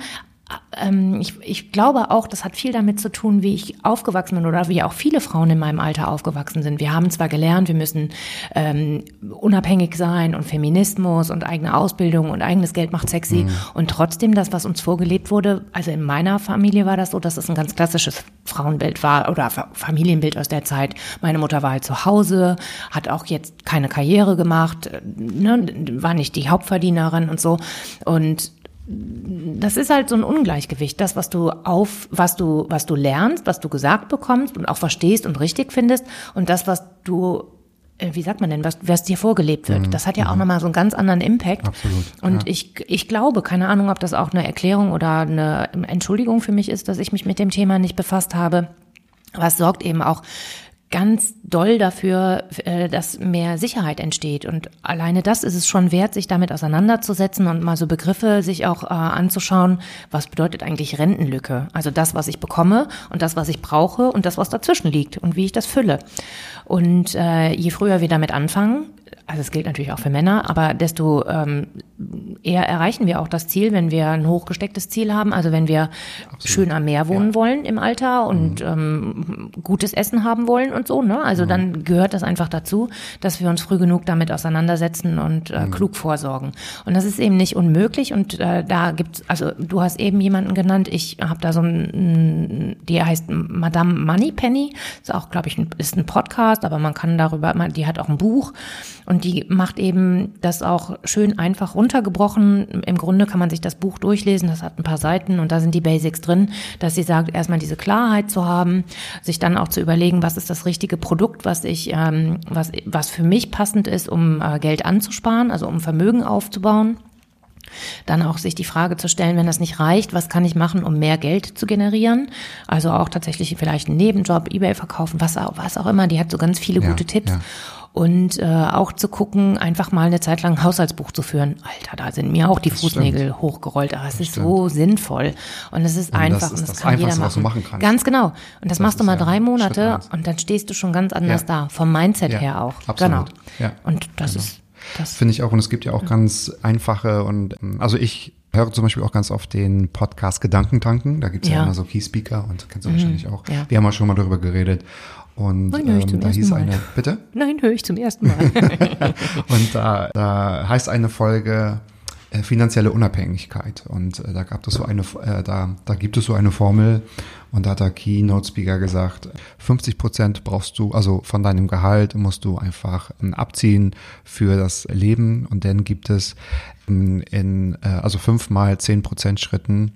ähm, ich, ich glaube auch, das hat viel damit zu tun, wie ich aufgewachsen bin oder wie auch viele Frauen in meinem Alter aufgewachsen sind. Wir haben zwar gelernt, wir müssen ähm, unabhängig sein und Feminismus und eigene Ausbildung und eigenes Geld macht sexy mhm. und trotzdem das, was uns vorgelebt wurde, also in meiner Familie war das so, dass es ein ganz klassisches Frauenbild war oder Familienbild aus der Zeit. Meine Mutter war halt zu Hause, hat auch jetzt keine Karriere gemacht, äh, ne, war nicht die Hauptverdienerin und so und das ist halt so ein Ungleichgewicht. Das, was du auf, was du, was du lernst, was du gesagt bekommst und auch verstehst und richtig findest und das, was du äh, wie sagt man denn, was, was dir vorgelebt wird. Mhm. Das hat ja auch mhm. nochmal so einen ganz anderen Impact. Absolut. Und ja. ich, ich glaube, keine Ahnung, ob das auch eine Erklärung oder eine Entschuldigung für mich ist, dass ich mich mit dem Thema nicht befasst habe. Aber es sorgt eben auch ganz doll dafür, äh, dass mehr Sicherheit entsteht. Und alleine das ist es schon wert, sich damit auseinanderzusetzen und mal so Begriffe sich auch äh, anzuschauen, was bedeutet eigentlich Rentenlücke? Also das, was ich bekomme und das, was ich brauche und das, was dazwischen liegt und wie ich das fülle. Und äh, je früher wir damit anfangen, also es gilt natürlich auch für Männer, aber desto ähm, eher erreichen wir auch das Ziel, wenn wir ein hochgestecktes Ziel haben. Also wenn wir schön am Meer wohnen wollen im Alter und ähm, gutes Essen haben wollen und so. Ne? Also dann gehört das einfach dazu, dass wir uns früh genug damit auseinandersetzen und äh, klug vorsorgen. Und das ist eben nicht unmöglich. Und äh, da gibt's, also du hast eben jemanden genannt. Ich habe da so ein, die heißt Madame Moneypenny. Ist auch, glaube ich, ein, ist ein Podcast, aber man kann darüber, man, die hat auch ein Buch und die macht eben das auch schön einfach runtergebrochen. Im Grunde kann man sich das Buch durchlesen, das hat ein paar Seiten und da sind die Basics drin, dass sie sagt, erstmal diese Klarheit zu haben, sich dann auch zu überlegen, was ist das richtige Produkt, was ich, ähm, was, was für mich passend ist, um äh, Geld anzusparen, also um Vermögen aufzubauen. Dann auch sich die Frage zu stellen, wenn das nicht reicht, was kann ich machen, um mehr Geld zu generieren? Also auch tatsächlich vielleicht einen Nebenjob, Ebay verkaufen, was auch, was auch immer. Die hat so ganz viele Ja, gute Tipps. ja. Und äh, auch zu gucken, einfach mal eine Zeit lang ein Haushaltsbuch zu führen. Alter, da sind mir auch die Fußnägel hochgerollt. Aber es ist so sinnvoll. Und es ist Und das einfach. ist und das, das kann jeder machen. was du machen kannst. Ganz genau. Und das, machst du mal ja drei Monate und dann stehst du schon ganz anders Ja. da. Vom Mindset Ja, her auch. absolut. Genau. Ja. Und das ist das. Finde ich auch. Und es gibt ja auch ganz einfache und ähm, also ich höre zum Beispiel auch ganz oft den Podcast Gedankentanken. Da gibt es ja. Ja. Mhm. immer so Key Speaker und kennst du wahrscheinlich auch. ja. Wir haben auch schon mal darüber geredet. Und Nein, höre ich zum ähm, da ersten hieß Mal. eine, bitte? Nein, höre ich zum ersten Mal. Und da, da heißt eine Folge äh, finanzielle Unabhängigkeit. Und äh, da gab es so eine, äh, da, da gibt es so eine Formel. Und da hat der Keynote Speaker gesagt, 50 Prozent brauchst du, also von deinem Gehalt musst du einfach ähm, abziehen für das Leben. Und dann gibt es ähm, in, äh, also fünfmal 10 Prozent Schritten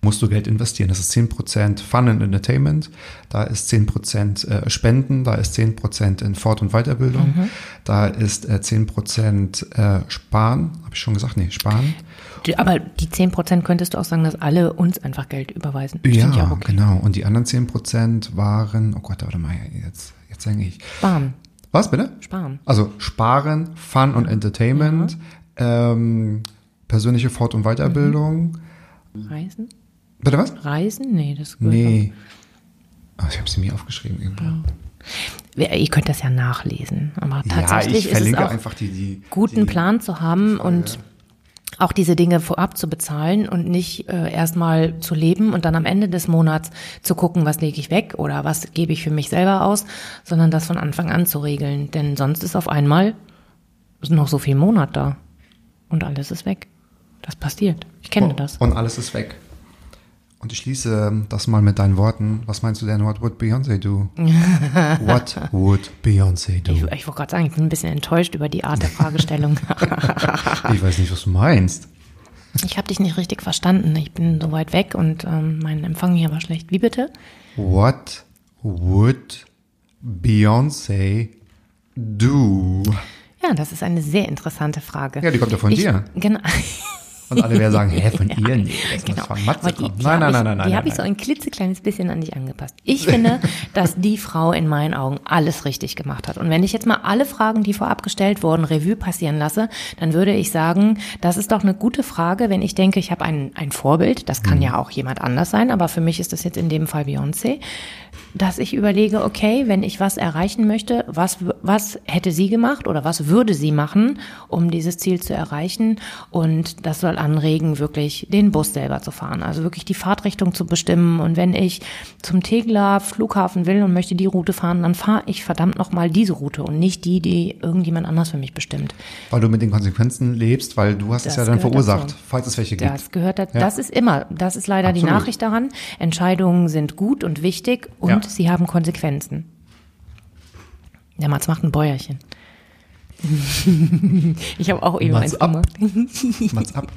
musst du Geld investieren. Das ist 10% Fun and Entertainment, da ist 10% äh, Spenden, da ist 10% in Fort- und Weiterbildung, da ist äh, 10% äh, Sparen, habe ich schon gesagt? Nee, Sparen. Aber die 10% könntest du auch sagen, dass alle uns einfach Geld überweisen. Ja, auch okay. genau. Und die anderen 10% waren, oh Gott, warte mal, jetzt, jetzt denke ich. Sparen. Was bitte? Sparen. Also Sparen, Fun und Entertainment, ähm, persönliche Fort- und Weiterbildung. Reisen? Bitte was? Reisen? Nee, das gehört Nee. Oh, ich habe sie mir aufgeschrieben irgendwo. auch. Ihr könnt das ja nachlesen. Aber Ja, tatsächlich ich ist es verlinke auch einfach die, die guten die, Plan zu haben und auch diese Dinge vorab zu bezahlen und nicht äh, erstmal zu leben und dann am Ende des Monats zu gucken, was lege ich weg oder was gebe ich für mich selber aus, sondern das von Anfang an zu regeln. Denn sonst ist auf einmal noch so viel Monat da und alles ist weg. Das passiert. Ich kenne das. Und alles ist weg. Und ich schließe das mal mit deinen Worten. Was meinst du denn, what would Beyoncé do? what would Beyoncé do? Ich, ich wollte gerade sagen, ich bin ein bisschen enttäuscht über die Art der Fragestellung. Ich weiß nicht, was du meinst. ich habe dich nicht richtig verstanden. Ich bin so weit weg und ähm, mein Empfang hier war schlecht. Wie bitte? What would Beyoncé do? Ja, das ist eine sehr interessante Frage. Ja, die kommt ja von ich, dir. Genau. Und alle werden sagen, hä, von ihr? Nee, das Genau. muss von Matze die, kommen. die Nein, nein, nein, ich, nein, nein. Die habe ich so ein klitzekleines bisschen an dich angepasst. Ich finde, dass die Frau in meinen Augen alles richtig gemacht hat. Und wenn ich jetzt mal alle Fragen, die vorab gestellt wurden, Revue passieren lasse, dann würde ich sagen, das ist doch eine gute Frage, wenn ich denke, ich habe ein, ein Vorbild, das Mhm. kann ja auch jemand anders sein, aber für mich ist das jetzt in dem Fall Beyoncé, dass ich überlege, okay, wenn ich was erreichen möchte, was, was hätte sie gemacht oder was würde sie machen, um dieses Ziel zu erreichen? Und das soll anregen, wirklich den Bus selber zu fahren, also wirklich die Fahrtrichtung zu bestimmen. Und wenn ich zum Tegler Flughafen will und möchte die Route fahren, dann fahre ich verdammt nochmal diese Route und nicht die, die irgendjemand anders für mich bestimmt. Weil du mit den Konsequenzen lebst, weil du hast es Das ja dann verursacht, dazu. falls es welche gibt. Das gehört, da, das ist immer, das ist leider die Absolut. Nachricht daran. Entscheidungen sind gut und wichtig und Ja. sie haben Konsequenzen. Der Mats macht ein Bäuerchen. ich habe auch eben Mats eins ab. gemacht. Mats ab.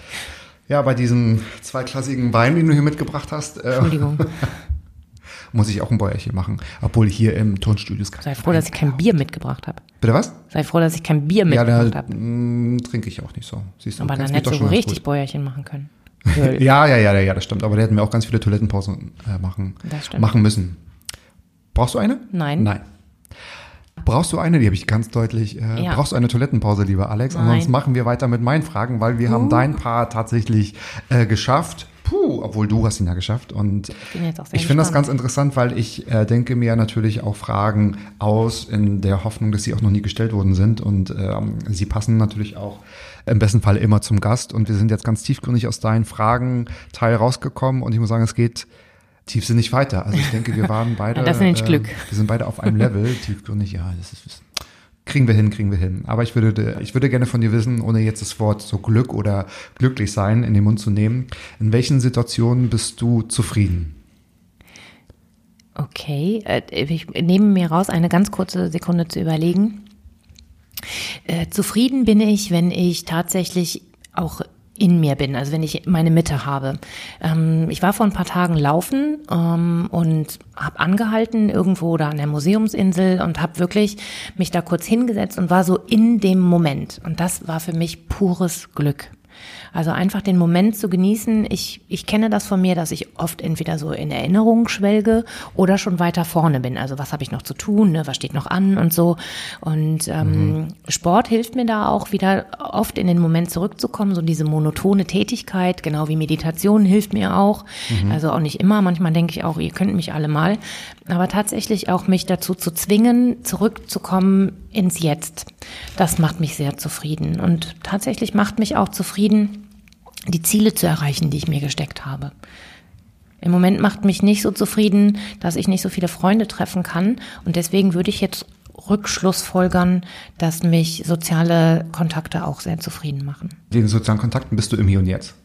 Ja, bei diesem zweiklassigen Wein, den du hier mitgebracht hast, äh, Entschuldigung. muss ich auch ein Bäuerchen machen. Obwohl hier im Tonstudio ist kein Sei froh, dass ich kein Bier mitgebracht habe. Bitte was? Sei froh, dass ich kein Bier Ja, mitgebracht da habe. mh, trinke ich auch nicht so. Siehst du, Aber dann hättest du richtig gut. Bäuerchen machen können. Ja, ja, ja, ja, das stimmt. Aber da hätten wir auch ganz viele Toilettenpausen äh, machen, machen müssen. Brauchst du eine? Nein. Nein. Brauchst du eine? Die habe ich ganz deutlich. Äh, Ja. Brauchst du eine Toilettenpause, lieber Alex? Nein. Ansonsten machen wir weiter mit meinen Fragen, weil wir haben dein Paar tatsächlich äh, geschafft. Puh, obwohl du hast ihn ja geschafft. Und ich finde das ganz interessant, weil ich äh, denke mir natürlich auch Fragen aus in der Hoffnung, dass sie auch noch nie gestellt worden sind. Und ähm, sie passen natürlich auch im besten Fall immer zum Gast. Und wir sind jetzt ganz tiefgründig aus deinen Fragen Teil rausgekommen. Und ich muss sagen, es geht tiefsinnig weiter. Also ich denke, wir waren beide. Das nenne ich äh, Glück. Wir sind beide auf einem Level. Tiefgründig, ja, das ist. Kriegen wir hin, kriegen wir hin. Aber ich würde, ich würde gerne von dir wissen, ohne jetzt das Wort so Glück oder glücklich sein in den Mund zu nehmen, in welchen Situationen bist du zufrieden? Okay, äh, ich nehme mir raus, eine ganz kurze Sekunde zu überlegen. Äh, zufrieden bin ich, wenn ich tatsächlich auch in mir bin, also wenn ich meine Mitte habe. Ähm, ich war vor ein paar Tagen laufen ähm, und habe angehalten irgendwo da an der Museumsinsel und habe wirklich mich da kurz hingesetzt und war so in dem Moment. Und das war für mich pures Glück. Also einfach den Moment zu genießen. Ich, ich kenne das von mir, dass ich oft entweder so in Erinnerungen schwelge oder schon weiter vorne bin. Also was habe ich noch zu tun, ne? was steht noch an und so. Und ähm, Sport hilft mir da auch wieder oft in den Moment zurückzukommen, so diese monotone Tätigkeit, genau wie Meditation hilft mir auch. Also auch nicht immer, manchmal denke ich auch, ihr könnt mich alle mal. Aber tatsächlich auch mich dazu zu zwingen, zurückzukommen ins Jetzt. Das macht mich sehr zufrieden. Und tatsächlich macht mich auch zufrieden, die Ziele zu erreichen, die ich mir gesteckt habe. Im Moment macht mich nicht so zufrieden, dass ich nicht so viele Freunde treffen kann. Und deswegen würde ich jetzt rückschlussfolgern, dass mich soziale Kontakte auch sehr zufrieden machen. Den sozialen Kontakten bist du im Hier und Jetzt.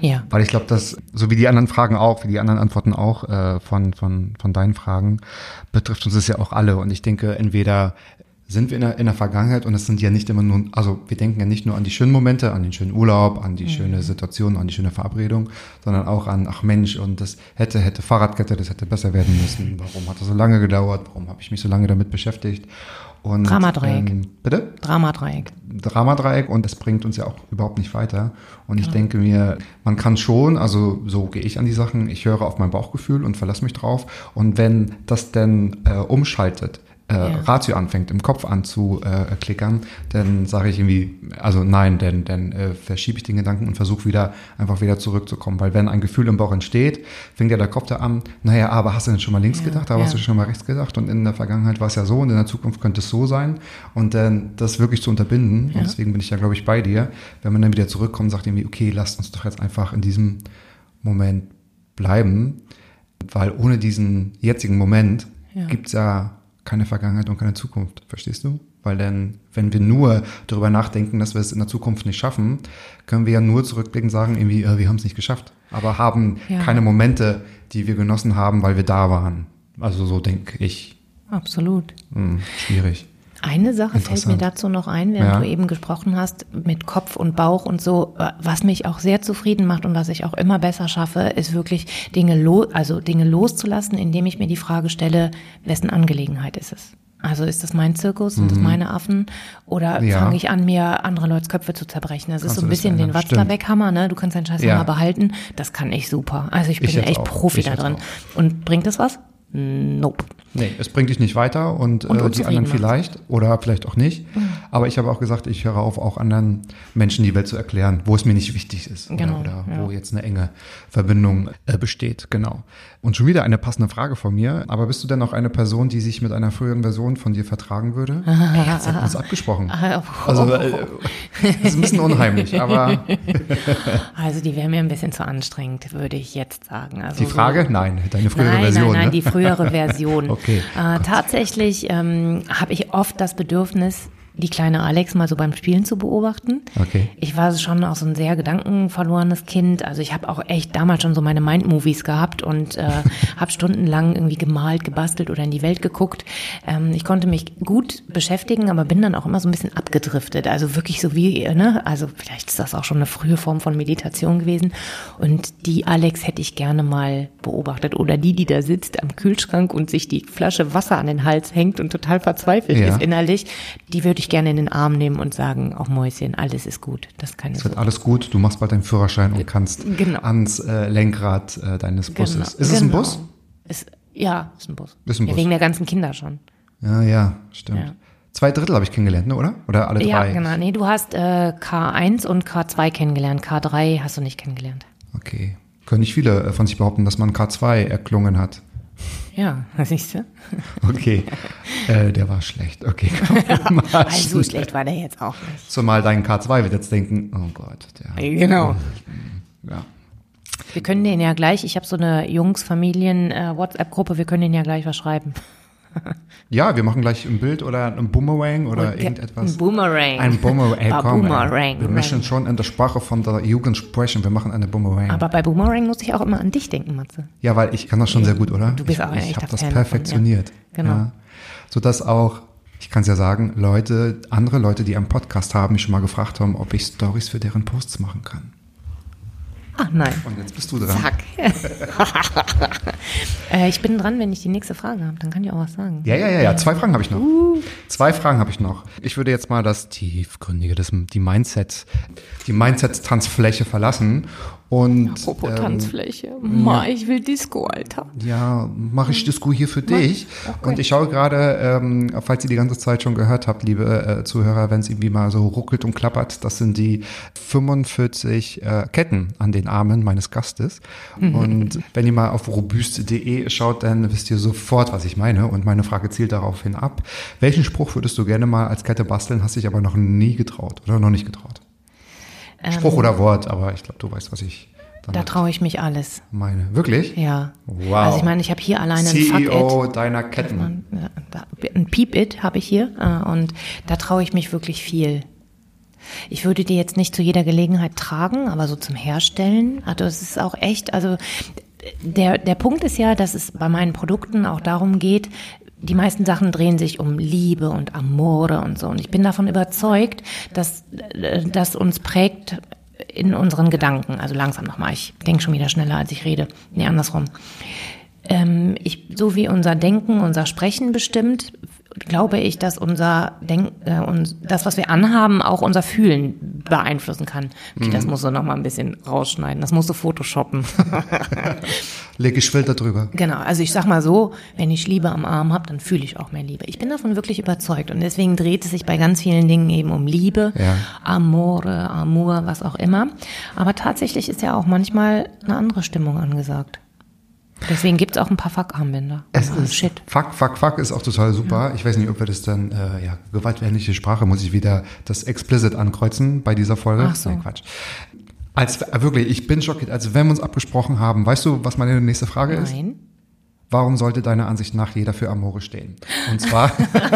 Ja. Weil ich glaube, dass, so wie die anderen Fragen auch, wie die anderen Antworten auch äh, von, von, von deinen Fragen, betrifft uns das ja auch alle. Und ich denke, entweder sind wir in der, in der Vergangenheit und es sind ja nicht immer nur, also wir denken ja nicht nur an die schönen Momente, an den schönen Urlaub, an die schöne Situation, an die schöne Verabredung, sondern auch an, ach Mensch, und das hätte, hätte Fahrradkette, das hätte besser werden müssen. Warum hat das so lange gedauert? Warum habe ich mich so lange damit beschäftigt? Und, Dramadreieck. Ähm, bitte? Dramadreieck. Dramadreieck und es bringt uns ja auch überhaupt nicht weiter. Und ich denke mir, man kann schon, also so gehe ich an die Sachen, ich höre auf mein Bauchgefühl und verlasse mich drauf. Und wenn das denn äh, umschaltet, äh, Ja. Ratio anfängt, im Kopf an zu äh, klickern, dann sage ich irgendwie, also nein, denn dann äh, verschiebe ich den Gedanken und versuche wieder einfach wieder zurückzukommen. Weil wenn ein Gefühl im Bauch entsteht, fängt ja der Kopf da an, naja, aber hast du denn schon mal links gedacht, aber ja. hast du schon mal rechts gedacht und in der Vergangenheit war es ja so und in der Zukunft könnte es so sein und dann das wirklich zu unterbinden und deswegen bin ich ja, glaube ich, bei dir, wenn man dann wieder zurückkommt, sagt irgendwie, okay, lasst uns doch jetzt einfach in diesem Moment bleiben, weil ohne diesen jetzigen Moment Ja. gibt's ja keine Vergangenheit und keine Zukunft, verstehst du? Weil dann, wenn wir nur darüber nachdenken, dass wir es in der Zukunft nicht schaffen, können wir ja nur zurückblicken und sagen, irgendwie, äh, wir haben es nicht geschafft, aber haben Ja. keine Momente, die wir genossen haben, weil wir da waren. Also so denke ich. Absolut. Hm, schwierig. Eine Sache fällt mir dazu noch ein, während Ja. du eben gesprochen hast, mit Kopf und Bauch und so. Was mich auch sehr zufrieden macht und was ich auch immer besser schaffe, ist wirklich Dinge, lo also Dinge loszulassen, indem ich mir die Frage stelle, wessen Angelegenheit ist es? Also ist das mein Zirkus, sind das meine Affen oder Mhm. Ja. fange ich an, mir andere Leute Köpfe zu zerbrechen? Das ist Kannst so du ein bisschen den? Stimmt. Watzlawick-Hammer, ne? Du kannst deinen Scheiß Ja. Behalten. Das kann ich super. Also ich bin Ich echt auch. Profi Ich da drin. auch. Und bringt das was? Nope. Nee, es bringt dich nicht weiter und, Und äh, die anderen vielleicht oder vielleicht auch nicht. Aber ich habe auch gesagt, ich höre auf, auch anderen Menschen die Welt zu erklären, wo es mir nicht wichtig ist Genau, oder, oder ja. wo jetzt eine enge Verbindung äh, besteht. Genau. Und schon wieder eine passende Frage von mir. Aber bist du denn auch eine Person, die sich mit einer früheren Version von dir vertragen würde? Hätten wir uns abgesprochen. Also äh, das ist ein bisschen unheimlich, aber Also die wäre mir ein bisschen zu anstrengend, würde ich jetzt sagen. Also die Frage? So, Nein, deine frühere nein, Version. nein, nein, ne? die frühere Version. Okay, Äh, tatsächlich ähm, habe ich oft das Bedürfnis, die kleine Alex mal so beim Spielen zu beobachten. Okay. Ich war schon auch so ein sehr gedankenverlorenes Kind. Also ich habe auch echt damals schon so meine Mind-Movies gehabt und äh, habe stundenlang irgendwie gemalt, gebastelt oder in die Welt geguckt. Ähm, ich konnte mich gut beschäftigen, aber bin dann auch immer so ein bisschen abgedriftet. Also wirklich so wie, ne? Also vielleicht ist das auch schon eine frühe Form von Meditation gewesen. Und die Alex hätte ich gerne mal beobachtet. Oder die, die da sitzt am Kühlschrank und sich die Flasche Wasser an den Hals hängt und total verzweifelt Ja. ist innerlich, die würde ich gerne in den Arm nehmen und sagen, auch Mäuschen, alles ist gut. Das keine Es wird Sorge. alles gut, du machst bald deinen Führerschein und kannst Genau. ans äh, Lenkrad äh, deines Busses. Genau, Ist es ein genau. Bus? Ist, ja, ist ein Bus. Ist ein Ja, Bus. wegen der ganzen Kinder schon. Ja, ja, stimmt. Ja. Zwei Drittel habe ich kennengelernt, ne, oder? Oder alle Ja, drei? genau. Nee, du hast äh, K1 und K2 kennengelernt. K3 hast du nicht kennengelernt. Okay. Können nicht viele äh, von sich behaupten, dass man K2 erklungen hat. Ja, siehst du? Okay, äh, der war schlecht. Okay, komm, Also schlecht war der jetzt auch nicht. Zumal dein K2 wird jetzt denken, oh Gott, der, Genau. ja. Wir können den ja gleich, ich habe so eine Jungs-Familien-WhatsApp-Gruppe, wir können den ja gleich was schreiben. Ja, wir machen gleich ein Bild oder ein Boomerang oder Okay, irgendetwas. ein Boomerang. Ein Boomerang. Ey. Boomerang. Wir müssen schon in der Sprache von der Jugend sprechen. Wir machen eine Boomerang. Aber bei Boomerang muss ich auch immer an dich denken, Matze. ja, weil ich kann das schon sehr gut, oder? Du bist ich, auch ein Ich habe das Fan perfektioniert. ja. Genau. Ja. Sodass auch, ich kann es ja sagen, Leute, andere Leute, die einen Podcast haben, mich schon mal gefragt haben, ob ich Stories für deren Posts machen kann. Ach nein. Und jetzt bist du dran. Zack. äh, ich bin dran, wenn ich die nächste Frage habe. Dann kann ich auch was sagen. Ja, ja, ja, ja. Zwei Fragen habe ich noch. Zwei Fragen habe ich noch. Ich würde jetzt mal das tiefgründige, das, die Mindset, die Mindset-Tanzfläche verlassen und Apropos ähm, Tanzfläche. Ma, ich will Disco, Alter. ja, mache ich Disco hier für dich. Und ich schaue gerade, ähm, falls ihr die ganze Zeit schon gehört habt, liebe äh, Zuhörer, wenn es irgendwie mal so ruckelt und klappert, das sind die 45 äh, Ketten an den Armen meines Gastes. Und wenn ihr mal auf robuste.de schaut, dann wisst ihr sofort, was ich meine. Und meine Frage zielt daraufhin ab. Welchen Spruch würdest du gerne mal als Kette basteln, hast dich aber noch nie getraut oder noch nicht getraut? Spruch oder Wort, aber ich glaube, du weißt, was ich Da traue ich mich alles. meine. Wirklich? Ja. Wow. Also ich meine, ich habe hier alleine ein CEO deiner Ketten. Ein Peep-It habe ich hier äh, und da traue ich mich wirklich viel. Ich würde die jetzt nicht zu jeder Gelegenheit tragen, aber so zum Herstellen, also es ist auch echt, also der, der Punkt ist ja, dass es bei meinen Produkten auch darum geht, die meisten Sachen drehen sich um Liebe und Amore und so. Und ich bin davon überzeugt, dass äh, das uns prägt in unseren Gedanken. Also langsam nochmal, ich denke schon wieder schneller, als ich rede. Nee, andersrum. Ähm, ich, so wie unser Denken, unser Sprechen bestimmt, glaube ich, dass unser Denk, äh, uns, das, was wir anhaben, auch unser Fühlen beeinflussen kann. Okay, das musst du noch mal ein bisschen rausschneiden. Das musst du photoshoppen. Leg ich Filter drüber. genau. Also ich sag mal so, wenn ich Liebe am Arm habe, dann fühle ich auch mehr Liebe. Ich bin davon wirklich überzeugt. Und deswegen dreht es sich bei ganz vielen Dingen eben um Liebe, Ja. Amore, Amour, was auch immer. Aber tatsächlich ist ja auch manchmal eine andere Stimmung angesagt. Deswegen gibt es auch ein paar Fuck-Armbänder. Es Ah, ist, Shit. Fuck, fuck, fuck ist auch total super. Ich weiß nicht, ob wir das dann, äh, ja, gewaltwärliche Sprache, muss ich wieder das explicit ankreuzen bei dieser Folge. Ach so. Nee, Quatsch. Als, äh, wirklich, ich bin schockiert. Also wenn wir uns abgesprochen haben, weißt du, was meine nächste Frage ist? Nein. Warum sollte deiner Ansicht nach jeder für Amore stehen? Und zwar,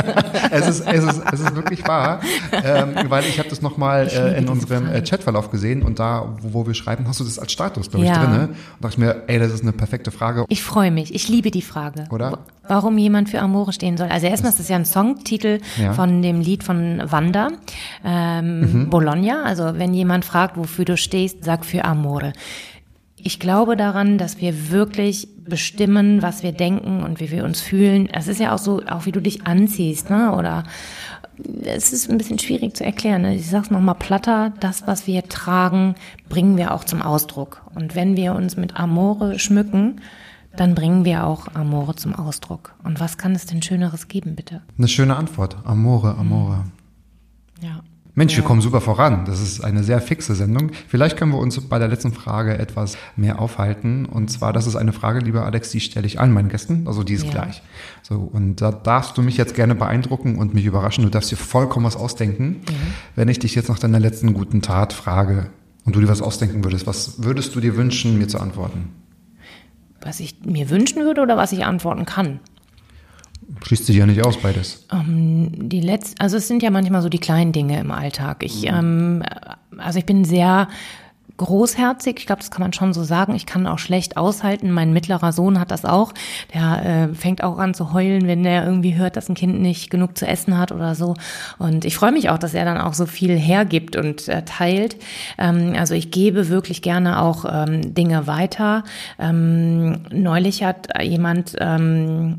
es, ist, es, ist, es ist wirklich wahr, ähm, weil ich habe das nochmal äh, in unserem äh. Chatverlauf gesehen und da, wo, wo wir schreiben, hast du das als Status, glaube ich, Ja. drinne. Und dachte ich mir, ey, das ist eine perfekte Frage. Ich freue mich. Ich liebe die Frage. Oder? Warum jemand für Amore stehen soll. Also erstmal ist das ja ein Songtitel Ja. von dem Lied von Wanda, ähm, Bologna. Also wenn jemand fragt, wofür du stehst, sag für Amore. Ich glaube daran, dass wir wirklich bestimmen, was wir denken und wie wir uns fühlen. Es ist ja auch so, auch wie du dich anziehst, ne? Oder es ist ein bisschen schwierig zu erklären. Ne? Ich sag's nochmal platter, das, was wir tragen, bringen wir auch zum Ausdruck. Und wenn wir uns mit Amore schmücken, dann bringen wir auch Amore zum Ausdruck. Und was kann es denn Schöneres geben, bitte? Eine schöne Antwort. Amore, Amore. Ja. Mensch, wir kommen super voran. Das ist eine sehr fixe Sendung. Vielleicht können wir uns bei der letzten Frage etwas mehr aufhalten. Und zwar, das ist eine Frage, lieber Alex, die stelle ich allen meinen Gästen. Also die ist Ja. gleich. So, und da darfst du mich jetzt gerne beeindrucken und mich überraschen. Du darfst dir vollkommen was ausdenken. Wenn ich dich jetzt nach deiner letzten guten Tat frage und du dir was ausdenken würdest, was würdest du dir wünschen, mir zu antworten? Was ich mir wünschen würde oder was ich antworten kann? Schließt sich ja nicht aus, beides. Ähm, die letzt, also es sind ja manchmal so die kleinen Dinge im Alltag. Ich, ähm, also ich bin sehr großherzig, ich glaube, das kann man schon so sagen. Ich kann auch schlecht aushalten. Mein mittlerer Sohn hat das auch. Der äh, fängt auch an zu heulen, wenn der irgendwie hört, dass ein Kind nicht genug zu essen hat oder so. Und ich freue mich auch, dass er dann auch so viel hergibt und äh, teilt. Ähm, also ich gebe wirklich gerne auch ähm, Dinge weiter. Ähm, neulich hat jemand ähm,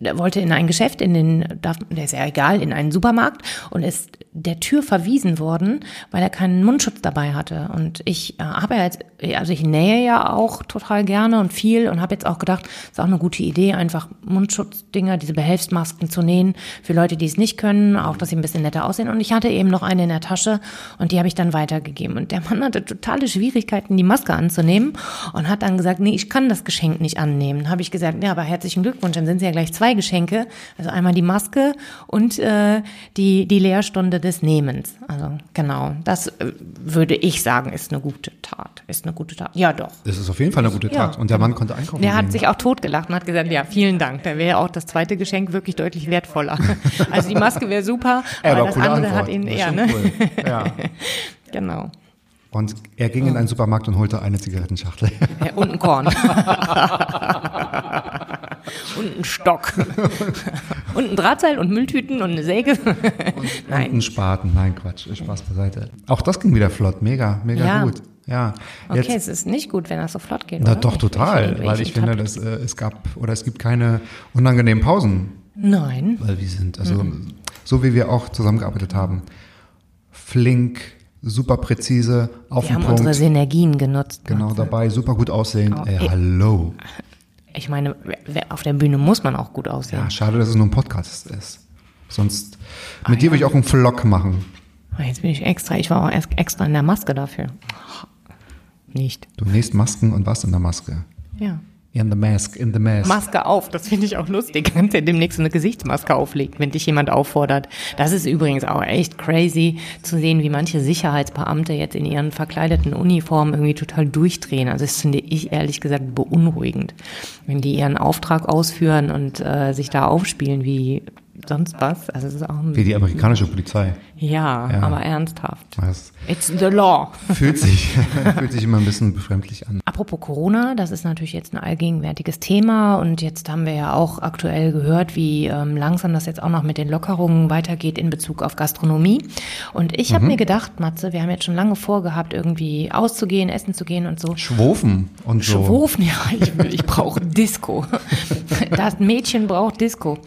der wollte in ein Geschäft, in den, der ist ja egal, in einen Supermarkt und ist der Tür verwiesen worden, weil er keinen Mundschutz dabei hatte. Und ich äh, habe ja jetzt, also ich nähe ja auch total gerne und viel und habe jetzt auch gedacht, ist auch eine gute Idee, einfach Mundschutzdinger, diese Behelfsmasken zu nähen für Leute, die es nicht können, auch dass sie ein bisschen netter aussehen. Und ich hatte eben noch eine in der Tasche und die habe ich dann weitergegeben. Und der Mann hatte totale Schwierigkeiten, die Maske anzunehmen und hat dann gesagt, nee, ich kann das Geschenk nicht annehmen. Habe ich gesagt, ja, aber herzlichen Glückwunsch, dann sind sie ja gleich zwei Geschenke. Also einmal die Maske und äh, die, die Lehrstunde des Nehmens. Also genau, das äh, würde ich sagen, ist eine gute Tat. Ist eine gute Tat. Ja, doch. Das ist auf jeden Fall eine gute Ja. Tat. Und der Mann konnte einkaufen Der hat gehen. sich auch totgelacht und hat gesagt, ja, vielen Dank. Da wäre auch das zweite Geschenk wirklich deutlich wertvoller. Also die Maske wäre super, Ja, aber das andere Antwort. hat ihn eher, ne? cool. Ja. Genau. Und er ging in einen Supermarkt und holte eine Zigarettenschachtel. Ja, und ein Korn. und ein Stock. und ein Drahtseil und Mülltüten und eine Säge. Und Nein. einen Spaten. Nein, Quatsch. Spaß beiseite. Auch das ging wieder flott. Mega, mega Ja. gut. Ja. Okay, es ist nicht gut, wenn das so flott geht. Na oder? doch, total. ich- weil ich finde, dass äh, es gab oder es gibt keine unangenehmen Pausen. Nein. Weil wir sind, also Mhm. so wie wir auch zusammengearbeitet haben. Flink, super präzise, auf Wir den haben Punkt. unsere Synergien genutzt. Genau dabei, super gut aussehend. Oh, Ey, ey. hallo. Ich meine, auf der Bühne muss man auch gut aussehen. Ja, schade, dass es nur ein Podcast ist. Sonst, Ah, mit dir würde ich auch einen Vlog machen. Jetzt bin ich extra, ich war auch erst extra in der Maske dafür. Nicht. Du nähst Masken und warst in der Maske. Ja. In the mask, in the mask. Maske auf, das finde ich auch lustig. Kannst ja demnächst eine Gesichtsmaske auflegen, wenn dich jemand auffordert. Das ist übrigens auch echt crazy zu sehen, wie manche Sicherheitsbeamte jetzt in ihren verkleideten Uniformen irgendwie total durchdrehen. Also das finde ich ehrlich gesagt beunruhigend, wenn die ihren Auftrag ausführen und äh, sich da aufspielen wie sonst was. Also es ist auch Wie die amerikanische Polizei. ja, Ja. aber ernsthaft. Das It's the law. fühlt sich, fühlt sich immer ein bisschen befremdlich an. Apropos Corona, das ist natürlich jetzt ein allgegenwärtiges Thema und jetzt haben wir ja auch aktuell gehört, wie ähm, langsam das jetzt auch noch mit den Lockerungen weitergeht in Bezug auf Gastronomie. Und ich habe mir gedacht, Matze, wir haben jetzt schon lange vorgehabt, irgendwie auszugehen, essen zu gehen und so. Schwofen und so. Schwofen, ja, ich, ich brauche Disco. Das Mädchen braucht Disco.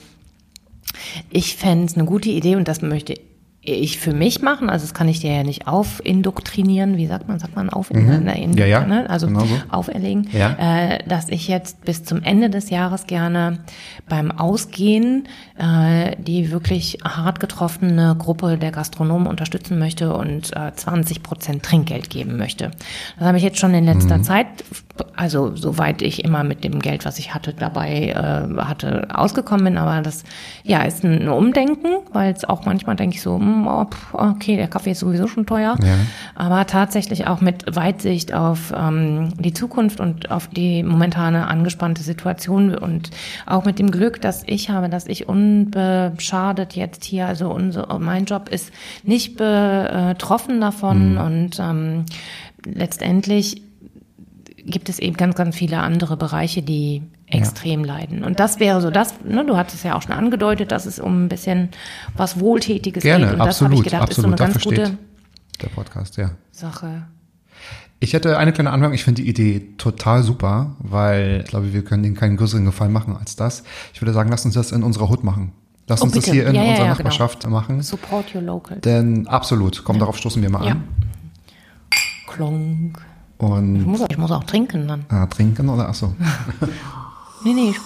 Ich fände es eine gute Idee und das möchte ich für mich machen. Also das kann ich dir ja nicht aufindoktrinieren. Wie sagt man? Sagt man auf? Mhm. Ja, ja, Ne? Also genau so. auferlegen. Ja. Äh, dass ich jetzt bis zum Ende des Jahres gerne beim Ausgehen äh, die wirklich hart getroffene Gruppe der Gastronomen unterstützen möchte und äh, 20 Prozent Trinkgeld geben möchte. Das habe ich jetzt schon in letzter Zeit, also soweit ich immer mit dem Geld, was ich hatte, dabei äh, hatte, ausgekommen bin. Aber das ja ist ein Umdenken, weil es auch manchmal denke ich so, hm, oh, okay, der Kaffee ist sowieso schon teuer. Ja. Aber tatsächlich auch mit Weitsicht auf ähm, die Zukunft und auf die momentane angespannte Situation und auch mit dem Glück, das ich habe, dass ich unbeschadet jetzt hier, also unser, mein Job ist nicht betroffen davon und ähm, letztendlich gibt es eben ganz, ganz viele andere Bereiche, die extrem leiden. Und das wäre so das, ne, du hattest ja auch schon angedeutet, dass es um ein bisschen was Wohltätiges Gerne, geht. Und das habe absolut, ich gedacht, absolut. ist so eine ganz gute der Podcast, ja. Sache. Ich hätte eine kleine Anmerkung. Ich finde die Idee total super, weil ich glaube, wir können denen keinen größeren Gefallen machen als das. Ich würde sagen, lass uns das in unserer Hut machen. Lass Oh, uns das bitte. hier in Ja, ja, unserer ja, Nachbarschaft machen. Support your local. Denn absolut, komm, darauf stoßen wir mal Ja. an. Klonk. Ich Und muss, ich muss auch trinken dann. ah, trinken oder achso. Nee, nee, ich,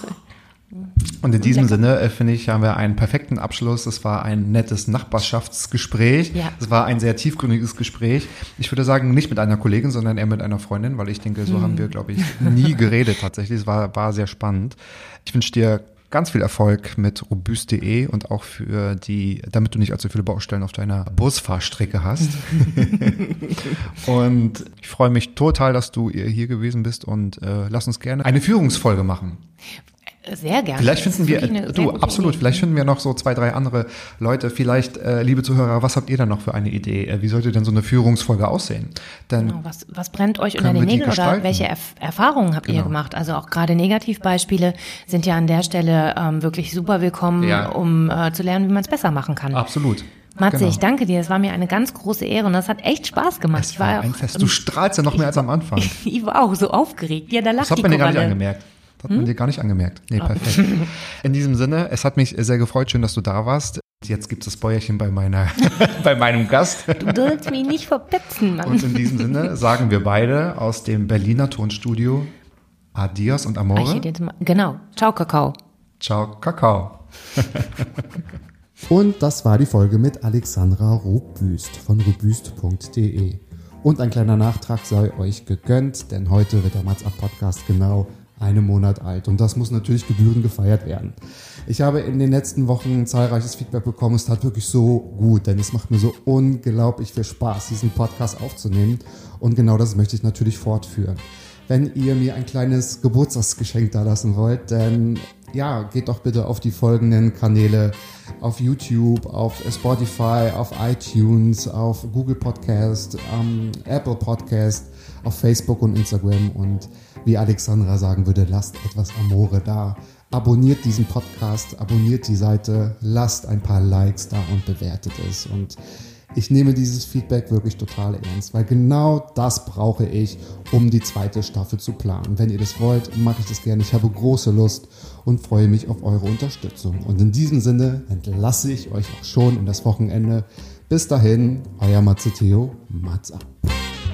Und in diesem Sinne, äh, finde ich, haben wir einen perfekten Abschluss. Es war ein nettes Nachbarschaftsgespräch. Ja. Es war ein sehr tiefgründiges Gespräch. Ich würde sagen, nicht mit einer Kollegin, sondern eher mit einer Freundin, weil ich denke, so Hm. haben wir, glaube ich, nie geredet tatsächlich. Es war, war sehr spannend. Ich wünsche dir ganz viel Erfolg mit robust.de und auch für die, damit du nicht allzu viele Baustellen auf deiner Busfahrstrecke hast. und ich freue mich total, dass du hier gewesen bist und äh, lass uns gerne eine Führungsfolge machen. Sehr gerne. Vielleicht finden wir, sehr du, absolut, Idee. vielleicht finden wir noch so zwei, drei andere Leute. Vielleicht, äh, liebe Zuhörer, was habt ihr denn noch für eine Idee? Äh, wie sollte denn so eine Führungsfolge aussehen? Denn Genau, Was, was brennt euch unter den Nägeln oder welche Erf Erfahrungen habt ihr Genau. gemacht? Also auch gerade Negativbeispiele sind ja an der Stelle ähm, wirklich super willkommen, Ja. um äh, zu lernen, wie man es besser machen kann. absolut. Matze, Genau. ich danke dir. Es war mir eine ganz große Ehre und das hat echt Spaß gemacht. Es ich war war, ein auch, Fest. Du strahlst ja noch mehr als am Anfang. ich war auch so aufgeregt. Ja, da lacht Das hat man dir gar nicht angemerkt. Hat man dir gar nicht angemerkt. Nee, perfekt. In diesem Sinne, es hat mich sehr gefreut. Schön, dass du da warst. Jetzt gibt es das Bäuerchen bei meiner, bei meinem Gast. Du sollst mich nicht verpetzen, Mann. Und in diesem Sinne sagen wir beide aus dem Berliner Tonstudio Adios und Ah, ich Amore. mal, genau. Ciao, Kakao. Ciao, Kakao. Und das war die Folge mit Alexandra Robüst von robüst.de. Und ein kleiner Nachtrag sei euch gegönnt, denn heute wird der Mats Up Podcast genau einen Monat alt. Und das muss natürlich gebührend gefeiert werden. Ich habe in den letzten Wochen zahlreiches Feedback bekommen. Es tat wirklich so gut, denn es macht mir so unglaublich viel Spaß, diesen Podcast aufzunehmen. Und genau das möchte ich natürlich fortführen. Wenn ihr mir ein kleines Geburtstagsgeschenk da lassen wollt, dann ja, geht doch bitte auf die folgenden Kanäle auf YouTube, auf Spotify, auf iTunes, auf Google Podcast, ähm, Apple Podcast, auf Facebook und Instagram und wie Alexandra sagen würde, lasst etwas Amore da. Abonniert diesen Podcast, abonniert die Seite, lasst ein paar Likes da und bewertet es. Und ich nehme dieses Feedback wirklich total ernst, weil genau das brauche ich, um die zweite Staffel zu planen. Wenn ihr das wollt, mache ich das gerne. Ich habe große Lust und freue mich auf eure Unterstützung. Und in diesem Sinne entlasse ich euch auch schon in das Wochenende. Bis dahin, euer Matze Theo, Mats ab.